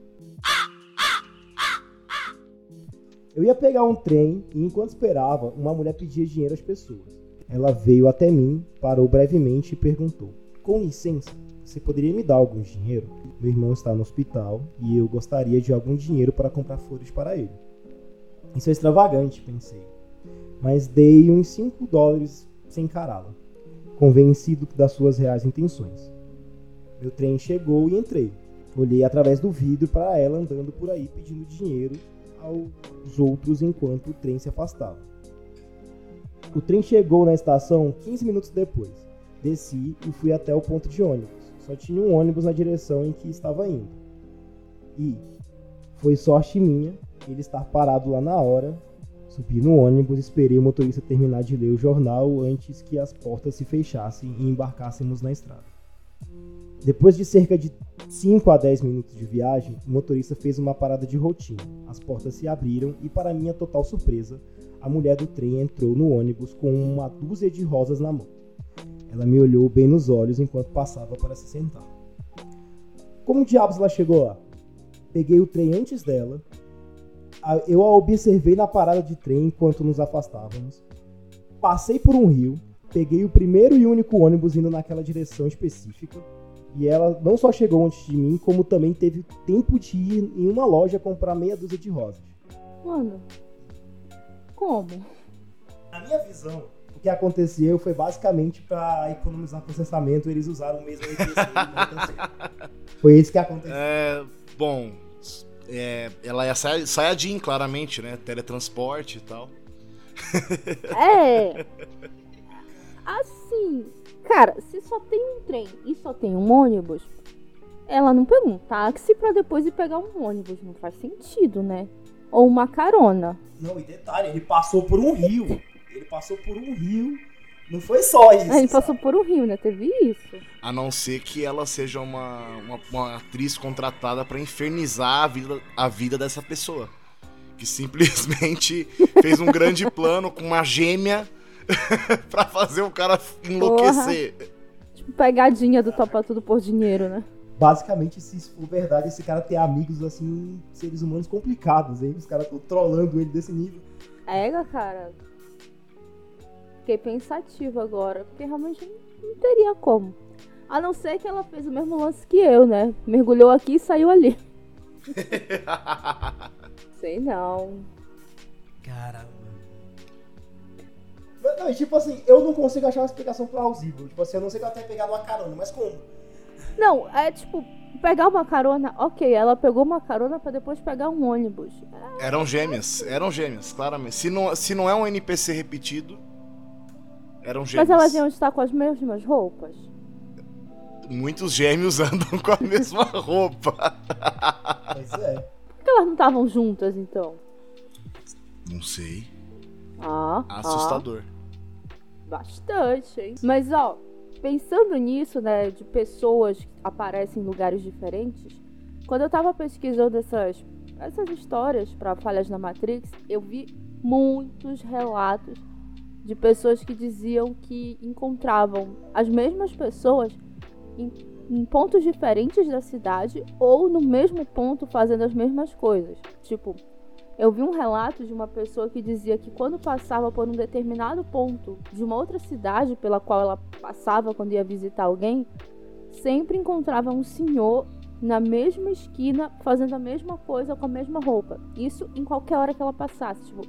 Eu ia pegar um trem e enquanto esperava, uma mulher pedia dinheiro às pessoas. Ela veio até mim, parou brevemente e perguntou: Com licença, você poderia me dar algum dinheiro? Meu irmão está no hospital e eu gostaria de algum dinheiro para comprar flores para ele. Isso é extravagante, pensei. Mas dei uns 5 dólares sem encará-la convencido das suas reais intenções. Meu trem chegou e entrei. Olhei através do vidro para ela andando por aí pedindo dinheiro aos outros enquanto o trem se afastava. O trem chegou na estação 15 minutos depois. Desci e fui até o ponto de ônibus. Só tinha um ônibus na direção em que estava indo. E foi sorte minha ele estar parado lá na hora Subi no ônibus, esperei o motorista terminar de ler o jornal antes que as portas se fechassem e embarcássemos na estrada. Depois de cerca de 5 a 10 minutos de viagem, o motorista fez uma parada de rotina. As portas se abriram e, para minha total surpresa, a mulher do trem entrou no ônibus com uma dúzia de rosas na mão. Ela me olhou bem nos olhos enquanto passava para se sentar. Como diabos ela chegou lá? Peguei o trem antes dela, eu a observei na parada de trem enquanto nos afastávamos. Passei por um rio, peguei o primeiro e único ônibus indo naquela direção específica. E ela não só chegou antes de mim, como também teve tempo de ir em uma loja comprar meia dúzia de rosas. Mano, como? Na minha visão, o que aconteceu foi basicamente para economizar processamento, eles usaram o mesmo [laughs] NPC. foi isso que aconteceu. É, bom, é, ela é Sayajin, claramente, né? Teletransporte e tal. [laughs] É. Assim, cara, se só tem um trem e só tem um ônibus, ela não pegou um táxi pra depois ir pegar um ônibus. Não faz sentido, né? Ou uma carona. Não, e detalhe, ele passou por um rio. Ele passou por um rio. Não foi só isso. ele passou por um rio, né? Teve isso. A não ser que ela seja uma, uma, uma atriz contratada para infernizar a vida, a vida dessa pessoa. Que simplesmente [laughs] fez um grande plano com uma gêmea [laughs] pra fazer o cara enlouquecer. Porra. Tipo, pegadinha do topa tudo por dinheiro, né? basicamente, se isso for verdade, esse cara tem amigos, assim, seres humanos complicados, hein? Os caras estão trolando ele desse nível. É, cara. Fiquei pensativa agora, porque realmente não teria como. A não ser que ela fez o mesmo lance que eu, né? Mergulhou aqui e saiu ali. [laughs] Sei não. Caramba. Não, tipo assim, eu não consigo achar uma explicação plausível. Tipo assim, eu não sei que ela tenha pegado uma carona, mas como? Não, é tipo, pegar uma carona, ok, ela pegou uma carona para depois pegar um ônibus. É... Eram gêmeas, eram gêmeas, claramente. Se não, se não é um NPC repetido, eram gêmeas. Mas elas iam estar com as mesmas roupas? Muitos gêmeos [laughs] andam com a mesma roupa. Pois é. Por que elas não estavam juntas então? Não sei. Ah, Assustador. Ah. Bastante, hein? Mas ó, pensando nisso, né, de pessoas que aparecem em lugares diferentes, quando eu tava pesquisando essas, essas histórias para falhas na Matrix, eu vi muitos relatos de pessoas que diziam que encontravam as mesmas pessoas em, em pontos diferentes da cidade ou no mesmo ponto fazendo as mesmas coisas. Tipo, eu vi um relato de uma pessoa que dizia que quando passava por um determinado ponto de uma outra cidade pela qual ela passava quando ia visitar alguém, sempre encontrava um senhor na mesma esquina fazendo a mesma coisa com a mesma roupa. Isso em qualquer hora que ela passasse, tipo,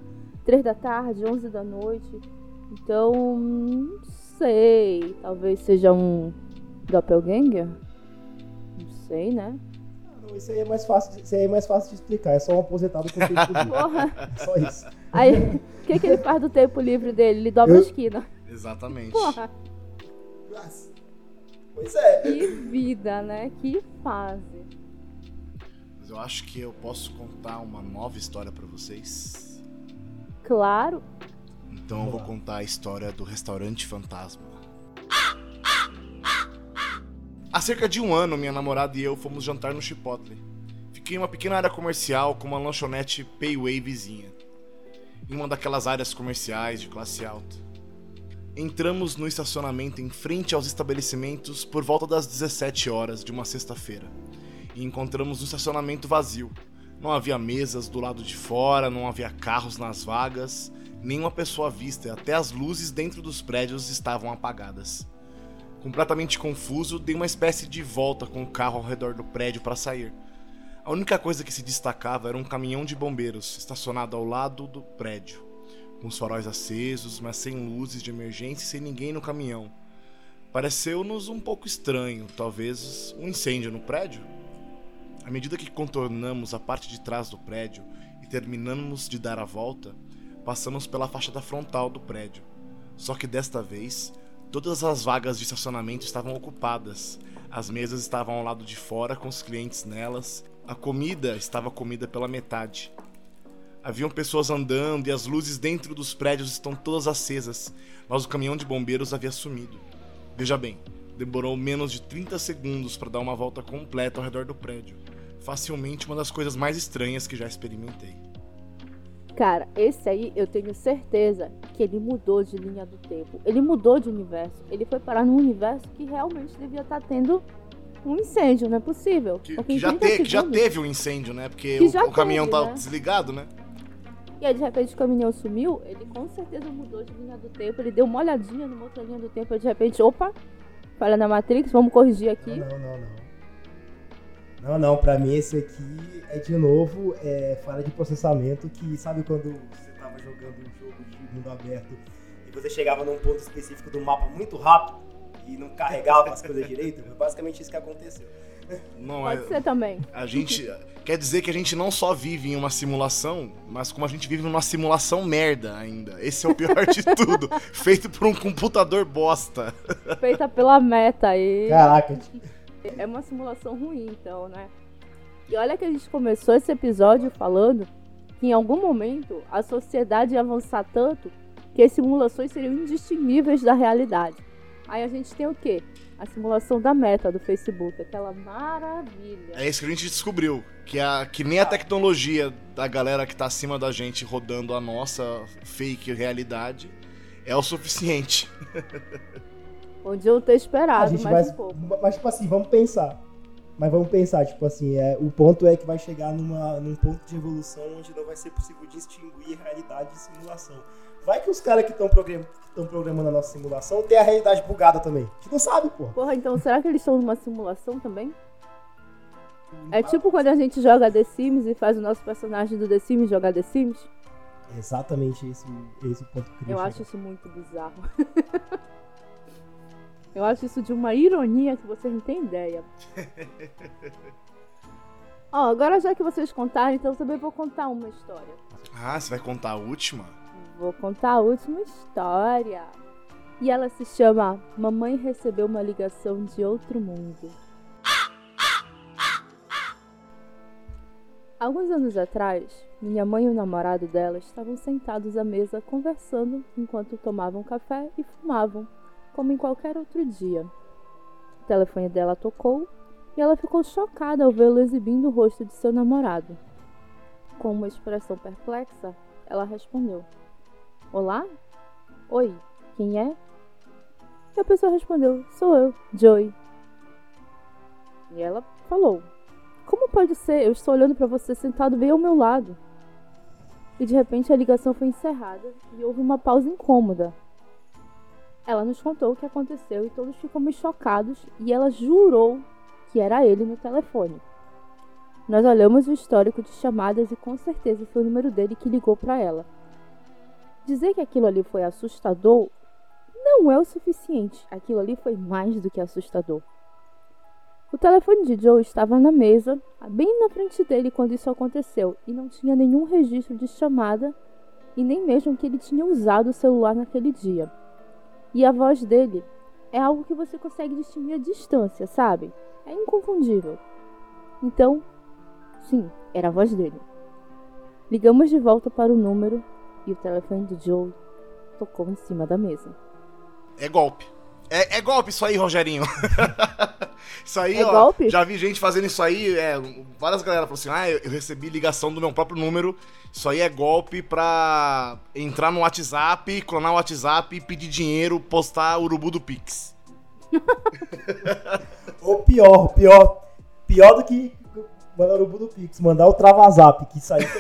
3 da tarde, 11 da noite. Então, não sei, talvez seja um doppelganger? Não sei, né? isso aí é mais fácil, isso aí é mais fácil de explicar. É só um aposentado com tempo livre. Porra. [laughs] Só isso. Aí, o que, que ele faz do tempo livre dele? Ele dobra Eu... a esquina. Exatamente. Porra. Pois é. Que vida, né? Que fase. Mas eu acho que eu posso contar uma nova história para vocês. Claro. Então eu vou contar a história do restaurante fantasma. Há cerca de um ano, minha namorada e eu fomos jantar no Chipotle. Fiquei em uma pequena área comercial com uma lanchonete Payway vizinha. Em uma daquelas áreas comerciais de classe alta. Entramos no estacionamento em frente aos estabelecimentos por volta das 17 horas de uma sexta-feira. E encontramos um estacionamento vazio. Não havia mesas do lado de fora, não havia carros nas vagas, nenhuma pessoa vista, até as luzes dentro dos prédios estavam apagadas. Completamente confuso, dei uma espécie de volta com o carro ao redor do prédio para sair. A única coisa que se destacava era um caminhão de bombeiros estacionado ao lado do prédio, com os faróis acesos, mas sem luzes de emergência e sem ninguém no caminhão. Pareceu-nos um pouco estranho, talvez um incêndio no prédio? À medida que contornamos a parte de trás do prédio e terminamos de dar a volta, passamos pela fachada frontal do prédio. Só que desta vez Todas as vagas de estacionamento estavam ocupadas. As mesas estavam ao lado de fora com os clientes nelas. A comida estava comida pela metade. Haviam pessoas andando e as luzes dentro dos prédios estão todas acesas, mas o caminhão de bombeiros havia sumido. Veja bem, demorou menos de 30 segundos para dar uma volta completa ao redor do prédio. Facilmente uma das coisas mais estranhas que já experimentei. Cara, esse aí eu tenho certeza que ele mudou de linha do tempo. Ele mudou de universo. Ele foi parar num universo que realmente devia estar tá tendo um incêndio, não é possível. Que, que já, te, segundos, que já teve um incêndio, né? Porque o, o, caminhão teve, tá né? desligado, né? E aí, de repente, o caminhão sumiu, ele com certeza mudou de linha do tempo. Ele deu uma olhadinha numa outra linha do tempo e de repente, opa, falha na Matrix, vamos corrigir aqui. Não, não, não. Não, não, pra mim esse aqui é de novo é, falha de processamento que sabe quando você tava jogando um jogo de mundo aberto e você chegava num ponto específico do mapa muito rápido e não carregava as coisas direito. Foi basicamente isso que aconteceu. Não, Pode é, ser também. a gente quer dizer que a gente não só vive em uma simulação, mas como a gente vive numa simulação merda ainda. Esse é o pior de [laughs] tudo, feito por um computador bosta. Feita pela meta aí. Caraca, É uma simulação ruim, então, né? E olha que a gente começou esse episódio falando que em algum momento a sociedade ia avançar tanto que as simulações seriam indistinguíveis da realidade. Aí a gente tem o quê? A simulação da meta do Facebook, aquela maravilha. É isso que a gente descobriu, que, a, que nem a tecnologia da galera que tá acima da gente rodando a nossa fake realidade é o suficiente. [laughs] Onde eu ter a esperado gente mais vai. um pouco. Mas, tipo assim, vamos pensar. Mas vamos pensar, tipo assim, é, o ponto é que vai chegar numa, num ponto de evolução onde não vai ser possível distinguir realidade de simulação. Vai que os caras que estão program, programando a nossa simulação tem a realidade bugada também. A gente não sabe, pô. Porra, então será que eles estão numa simulação também? É tipo quando a gente joga The Sims e faz o nosso personagem do The Sims jogar The Sims? Exatamente esse, esse o ponto que eu acho isso muito bizarro. [laughs] Eu acho isso de uma ironia que vocês não têm ideia. [laughs] Ó, agora já que vocês contaram, então eu também vou contar uma história. Ah, você vai contar a última? Vou contar a última história. E ela se chama Mamãe recebeu uma ligação de outro mundo. Alguns anos atrás, minha mãe e o namorado dela estavam sentados à mesa conversando enquanto tomavam café e fumavam, como em qualquer outro dia. O telefone dela tocou e ela ficou chocada ao vê-lo exibindo o rosto de seu namorado. Com uma expressão perplexa, ela respondeu: Olá? Oi, quem é? E a pessoa respondeu: Sou eu, Joey. E ela falou: Como pode ser? Eu estou olhando para você sentado bem ao meu lado. E de repente a ligação foi encerrada e houve uma pausa incômoda. Ela nos contou o que aconteceu e todos ficamos chocados e ela jurou que era ele no telefone. Nós olhamos o histórico de chamadas e com certeza foi o número dele que ligou para ela. Dizer que aquilo ali foi assustador não é o suficiente. Aquilo ali foi mais do que assustador. O telefone de Joe estava na mesa, bem na frente dele quando isso aconteceu, e não tinha nenhum registro de chamada e nem mesmo que ele tinha usado o celular naquele dia. E a voz dele é algo que você consegue distinguir à distância, sabe? É inconfundível. Então, sim, era a voz dele. Ligamos de volta para o número e o telefone de Joe tocou em cima da mesa. É golpe. É, é golpe isso aí, Rogerinho. [laughs] isso aí, É ó. golpe? Já vi gente fazendo isso aí. É, várias galera falaram assim: ah, eu eu recebi ligação do meu próprio número. Isso aí é golpe pra entrar no WhatsApp, clonar o WhatsApp, pedir dinheiro, postar urubu do Pix. [laughs] Ou pior, pior, pior do que mandar o Urubu do Pix, mandar o Travazap, que isso aí. [laughs]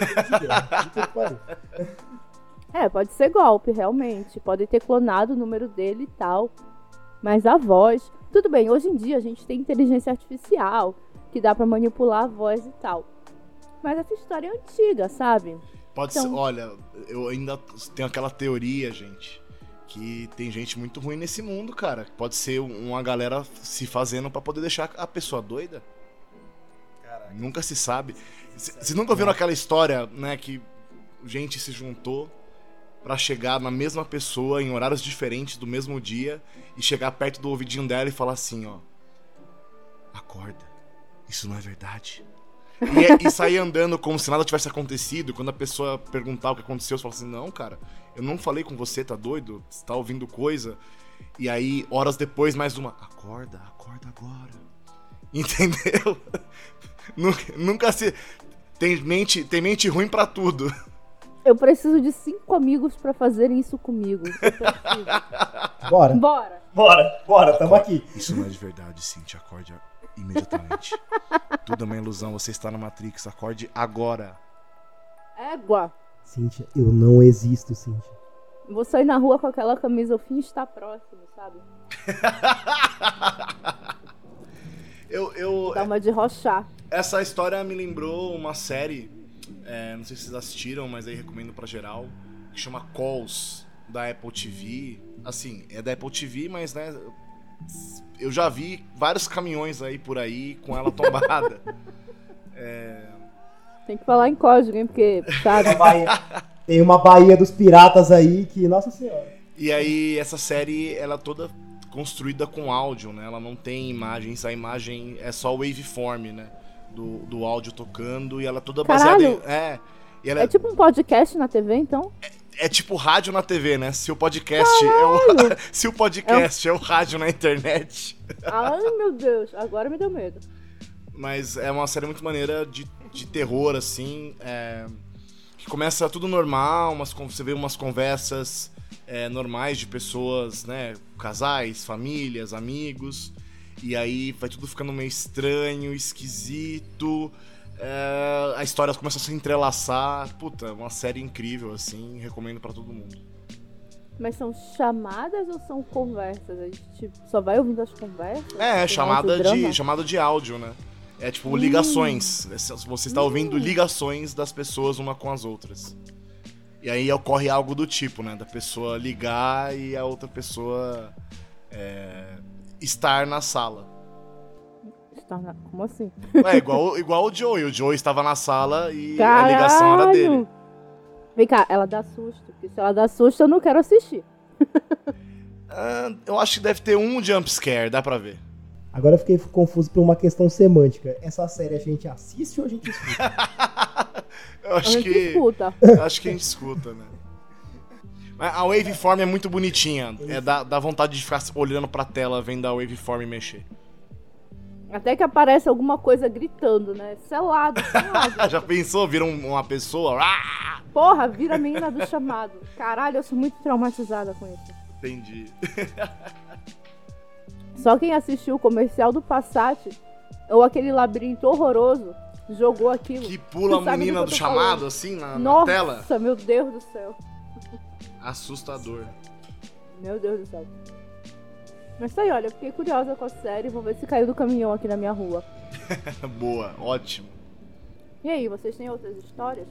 É, pode ser golpe, realmente. Pode ter clonado o número dele e tal. Mas a voz. Tudo bem, hoje em dia a gente tem inteligência artificial que dá pra manipular a voz e tal. Mas essa história é antiga, sabe? Pode Então- ser. Olha, eu ainda tenho aquela teoria, gente. Que tem gente muito ruim nesse mundo, cara. Pode ser uma galera se fazendo pra poder deixar a pessoa doida. Nunca se sabe. Vocês nunca ouviram aquela história, né, que gente se juntou pra chegar na mesma pessoa em horários diferentes do mesmo dia e chegar perto do ouvidinho dela e falar assim, ó. Acorda. Isso não é verdade. E, é- e sair andando como se nada tivesse acontecido. Quando a pessoa perguntar o que aconteceu, você fala assim: Não, cara, eu não falei com você, tá doido? Você tá ouvindo coisa. E aí, horas depois, mais uma: Acorda, acorda agora. [laughs] Entendeu? [laughs] nunca, nunca se. Tem mente, tem mente ruim pra tudo. Eu preciso de cinco amigos pra fazerem isso comigo. [laughs] Eu preciso. Bora, Bora! bora, bora, tamo aqui. Isso não é de verdade, Cintia. Acorde imediatamente. [laughs] Tudo é uma ilusão, você está na Matrix. Acorde agora. Égua! Cíntia, eu não existo, Cíntia. Vou sair na rua com aquela camisa, o fim está próximo, sabe? [laughs] Eu, eu, Dá uma de rochar. Essa história me lembrou uma série, é, não sei se vocês assistiram, mas aí recomendo pra geral, que chama Calls. da Apple TV. Assim, é da Apple TV, mas né. Eu já vi vários caminhões aí por aí com ela tombada. [laughs] é... Tem que falar em código, hein? Porque, sabe? Tem uma Bahia dos Piratas aí que, nossa senhora. E aí, essa série, ela é toda construída com áudio, né? Ela não tem imagens, a imagem é só waveform, né? Do, do áudio tocando e ela é toda baseada Caralho. em. É. Ela É tipo um podcast na TV, então? é tipo rádio na TV, né? Se o podcast é o, [laughs] se o podcast é o rádio na internet. Ai, meu Deus. Agora me deu medo. Mas é uma série muito maneira de, de terror, assim. é, que começa tudo normal, umas, você vê umas conversas é, normais de pessoas, né? Casais, famílias, amigos. E aí vai tudo ficando meio estranho, esquisito. é, a história começa a se entrelaçar. Puta, uma série incrível, assim. Recomendo pra todo mundo. Mas são chamadas ou são conversas? A gente tipo, só vai ouvindo as conversas? É, chamada de, chamada de áudio, né? É tipo ligações. Você está ouvindo ligações das pessoas uma com as outras. E aí ocorre algo do tipo, né? Da pessoa ligar e a outra pessoa é, estar na sala. Na- Como assim? É igual, igual o Joey. O Joey estava na sala e a ligação era dele. Caralho! Vem cá, ela dá susto. Porque se ela dá susto, eu não quero assistir. Ah, eu acho que deve ter um jump scare, dá pra ver. Agora eu fiquei confuso por uma questão semântica. Essa série a gente assiste ou a gente escuta? [laughs] Eu A acho gente que. escuta. Acho que a gente escuta, né? A waveform é muito bonitinha. É, dá, dá vontade de ficar olhando pra tela vendo a waveform mexer. Até que aparece alguma coisa gritando, né? Selado, selado. [laughs] Já pensou? Vira um- uma pessoa? Ah! Porra, vira a menina do chamado. Caralho, eu sou muito traumatizada com isso. Entendi. [laughs] Só quem assistiu o comercial do Passat ou aquele labirinto horroroso jogou aquilo. Que pula a menina do chamado, falando? assim, na, na Nossa, tela? meu Deus do céu. Assustador. Meu Deus do céu. Mas tá aí, olha, eu fiquei curiosa com a série. Vou ver se caiu do caminhão aqui na minha rua. [laughs] Boa, ótimo. E aí, vocês têm outras histórias?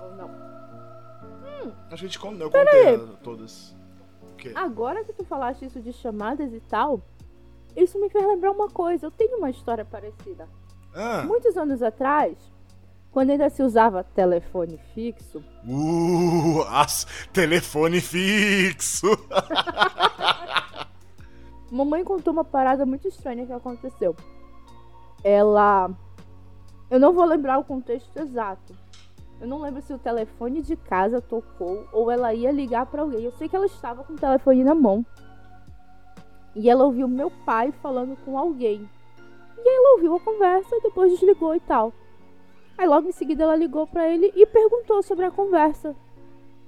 Ou não? Acho que a gente con- eu contei aí. a- todas. Agora que tu falaste isso de chamadas e tal, isso me fez lembrar uma coisa. Eu tenho uma história parecida. Ah, Muitos anos atrás, quando ainda se usava telefone fixo, uh, as, telefone fixo. [laughs] mamãe contou uma parada muito estranha que aconteceu. Ela. Eu não vou lembrar o contexto exato. Eu não lembro se o telefone de casa tocou ou ela ia ligar pra alguém. Eu sei que ela estava com o telefone na mão. E ela ouviu meu pai falando com alguém. E ela ouviu a conversa e depois desligou e tal. Aí logo em seguida ela ligou pra ele e perguntou sobre a conversa.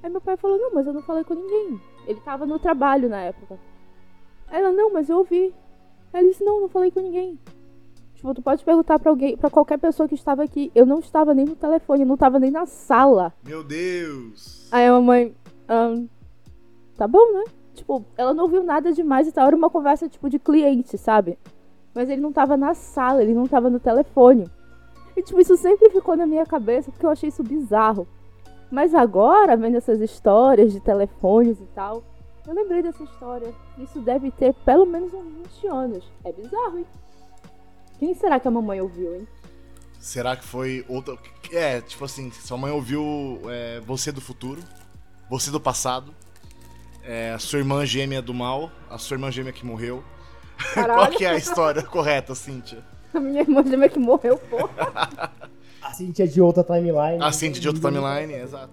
Aí meu pai falou: Não, mas eu não falei com ninguém. Ele tava no trabalho na época. Aí ela: Não, mas eu ouvi. Aí ele disse: Não, não falei com ninguém. Tipo, tu pode perguntar pra alguém, pra qualquer pessoa que estava aqui. Eu não estava nem no telefone, eu não estava nem na sala. Meu Deus. Aí a mamãe, ahn, tá bom, né? Tipo, ela não ouviu nada demais e tal. Era uma conversa, tipo, de cliente, sabe? Mas ele não tava na sala, ele não tava no telefone. E, tipo, isso sempre ficou na minha cabeça porque eu achei isso bizarro. Mas agora, vendo essas histórias de telefones e tal, eu lembrei dessa história. Isso deve ter pelo menos uns 20 anos. É bizarro, hein? Quem será que a mamãe ouviu, hein? Será que foi outra. É, tipo assim, sua mãe ouviu é, você do futuro, você do passado, é, a sua irmã gêmea do mal, a sua irmã gêmea que morreu. [laughs] Qual que é a história [laughs] correta, Cíntia? [laughs] a minha irmã gêmea que morreu, porra. [laughs] A Cintia de outra timeline. A Cíntia de outra timeline, exato.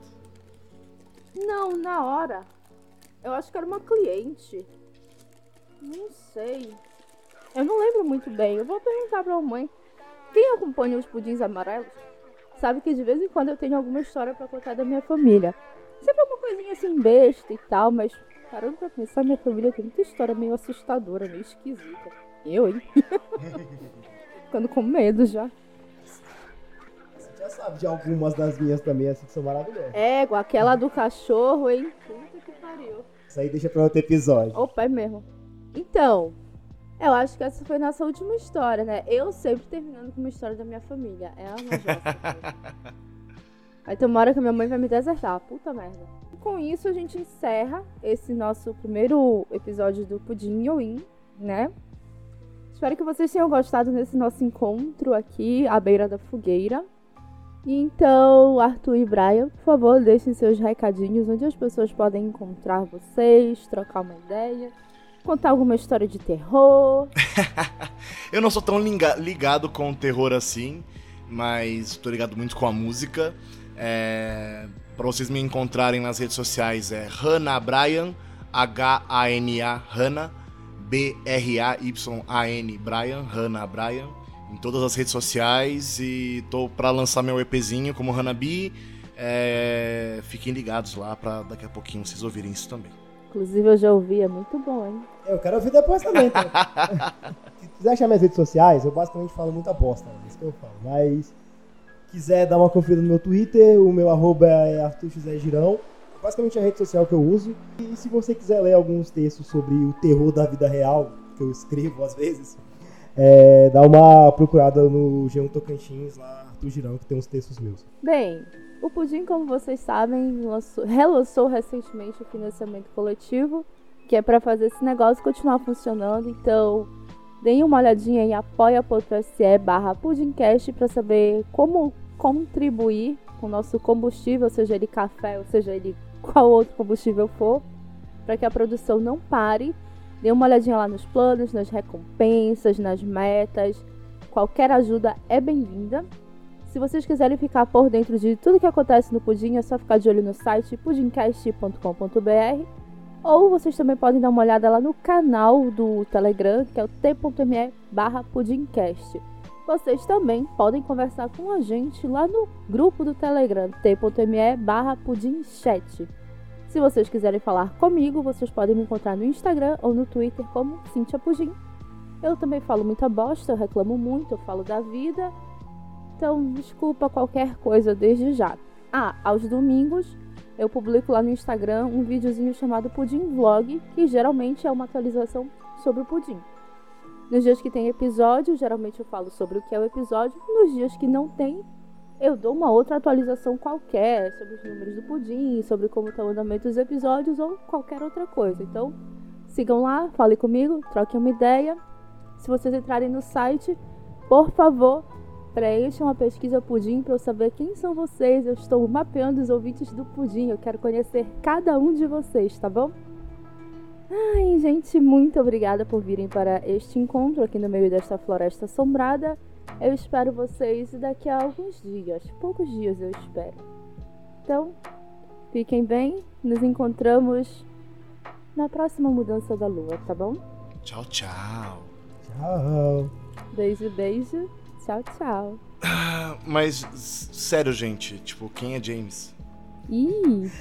Não, na hora. Eu acho que era uma cliente. Não sei. Eu não lembro muito bem. Eu vou perguntar pra mamãe. Quem acompanha os pudins amarelos sabe que de vez em quando eu tenho alguma história pra contar da minha família. Sempre uma coisinha assim besta e tal, mas parando pra pensar, minha família tem muita história meio assustadora, meio esquisita. Eu, hein? [laughs] Ficando com medo já. Você já sabe de algumas das minhas também, assim, que são maravilhosas. Égua, aquela do cachorro, hein? Puta que pariu. Isso aí deixa pra outro episódio. Opa, é mesmo. Então, eu acho que essa foi nossa última história, né? Eu sempre terminando com uma história da minha família. É a Jossa. Aí [laughs] tem uma hora que a minha mãe vai me desertar. Puta merda. com isso a gente encerra esse nosso primeiro episódio do Pudim Yoin, né? Espero que vocês tenham gostado desse nosso encontro aqui à beira da fogueira. Então, Arthur e Brian, por favor, deixem seus recadinhos onde as pessoas podem encontrar vocês, trocar uma ideia, contar alguma história de terror. [laughs] Eu não sou tão ligado com o terror assim, mas tô ligado muito com a música. É... Para vocês me encontrarem nas redes sociais é Hannah Brian, H-A-N-A, Hannah, B-R-A-Y-A-N, Brian, Hannah Brian em todas as redes sociais e tô para lançar meu EPzinho como Hanabi. É, fiquem ligados lá para daqui a pouquinho vocês ouvirem isso também. Inclusive eu já ouvi, é muito bom, hein? Eu quero ouvir depois também. Tá? [laughs] Se quiser achar minhas redes sociais, eu basicamente falo muita bosta, é isso que eu falo. Mas quiser dar uma conferida no meu Twitter, o meu arroba é Arthur José Girão. Basicamente a rede social que eu uso. E se você quiser ler alguns textos sobre o terror da vida real, que eu escrevo às vezes, é, dá uma procurada no G1 Tocantins, lá, Arthur Girão, que tem uns textos meus. Bem, o Pudim, como vocês sabem, lançou, relançou recentemente o financiamento coletivo, que é para fazer esse negócio continuar funcionando. Então, deem uma olhadinha em apoia.se barra pudimcast para saber como contribuir com o nosso combustível, seja ele café ou seja ele qual outro combustível for, para que a produção não pare Dê uma olhadinha lá nos planos, nas recompensas, nas metas. Qualquer ajuda é bem-vinda. Se vocês quiserem ficar por dentro de tudo que acontece no Pudim, é só ficar de olho no site pudimcast.com.br ou vocês também podem dar uma olhada lá no canal do Telegram, que é o t.me barra pudimcast. Vocês também podem conversar com a gente lá no grupo do Telegram, t.me barra pudimchat. Se vocês quiserem falar comigo, vocês podem me encontrar no Instagram ou no Twitter como Cintia Pudim. Eu também falo muita bosta, eu reclamo muito, eu falo da vida. Então, desculpa qualquer coisa desde já. Ah, aos domingos eu publico lá no Instagram um videozinho chamado Pudim Vlog, que geralmente é uma atualização sobre o pudim. Nos dias que tem episódio, geralmente eu falo sobre o que é o episódio. Nos dias que não tem, eu dou uma outra atualização qualquer sobre os números do pudim, sobre como está o andamento dos episódios ou qualquer outra coisa. Então, sigam lá, falem comigo, troquem uma ideia. Se vocês entrarem no site, por favor, preencham a pesquisa Pudim para eu saber quem são vocês. Eu estou mapeando os ouvintes do Pudim. Eu quero conhecer cada um de vocês, tá bom? Ai, gente, muito obrigada por virem para este encontro aqui no meio desta floresta assombrada. Eu espero vocês daqui a alguns dias, poucos dias eu espero. Então, fiquem bem, nos encontramos na próxima mudança da lua, tá bom? Tchau, tchau. Tchau. Beijo, beijo. Tchau, tchau. Mas, sério, gente, tipo, quem é James? Ih.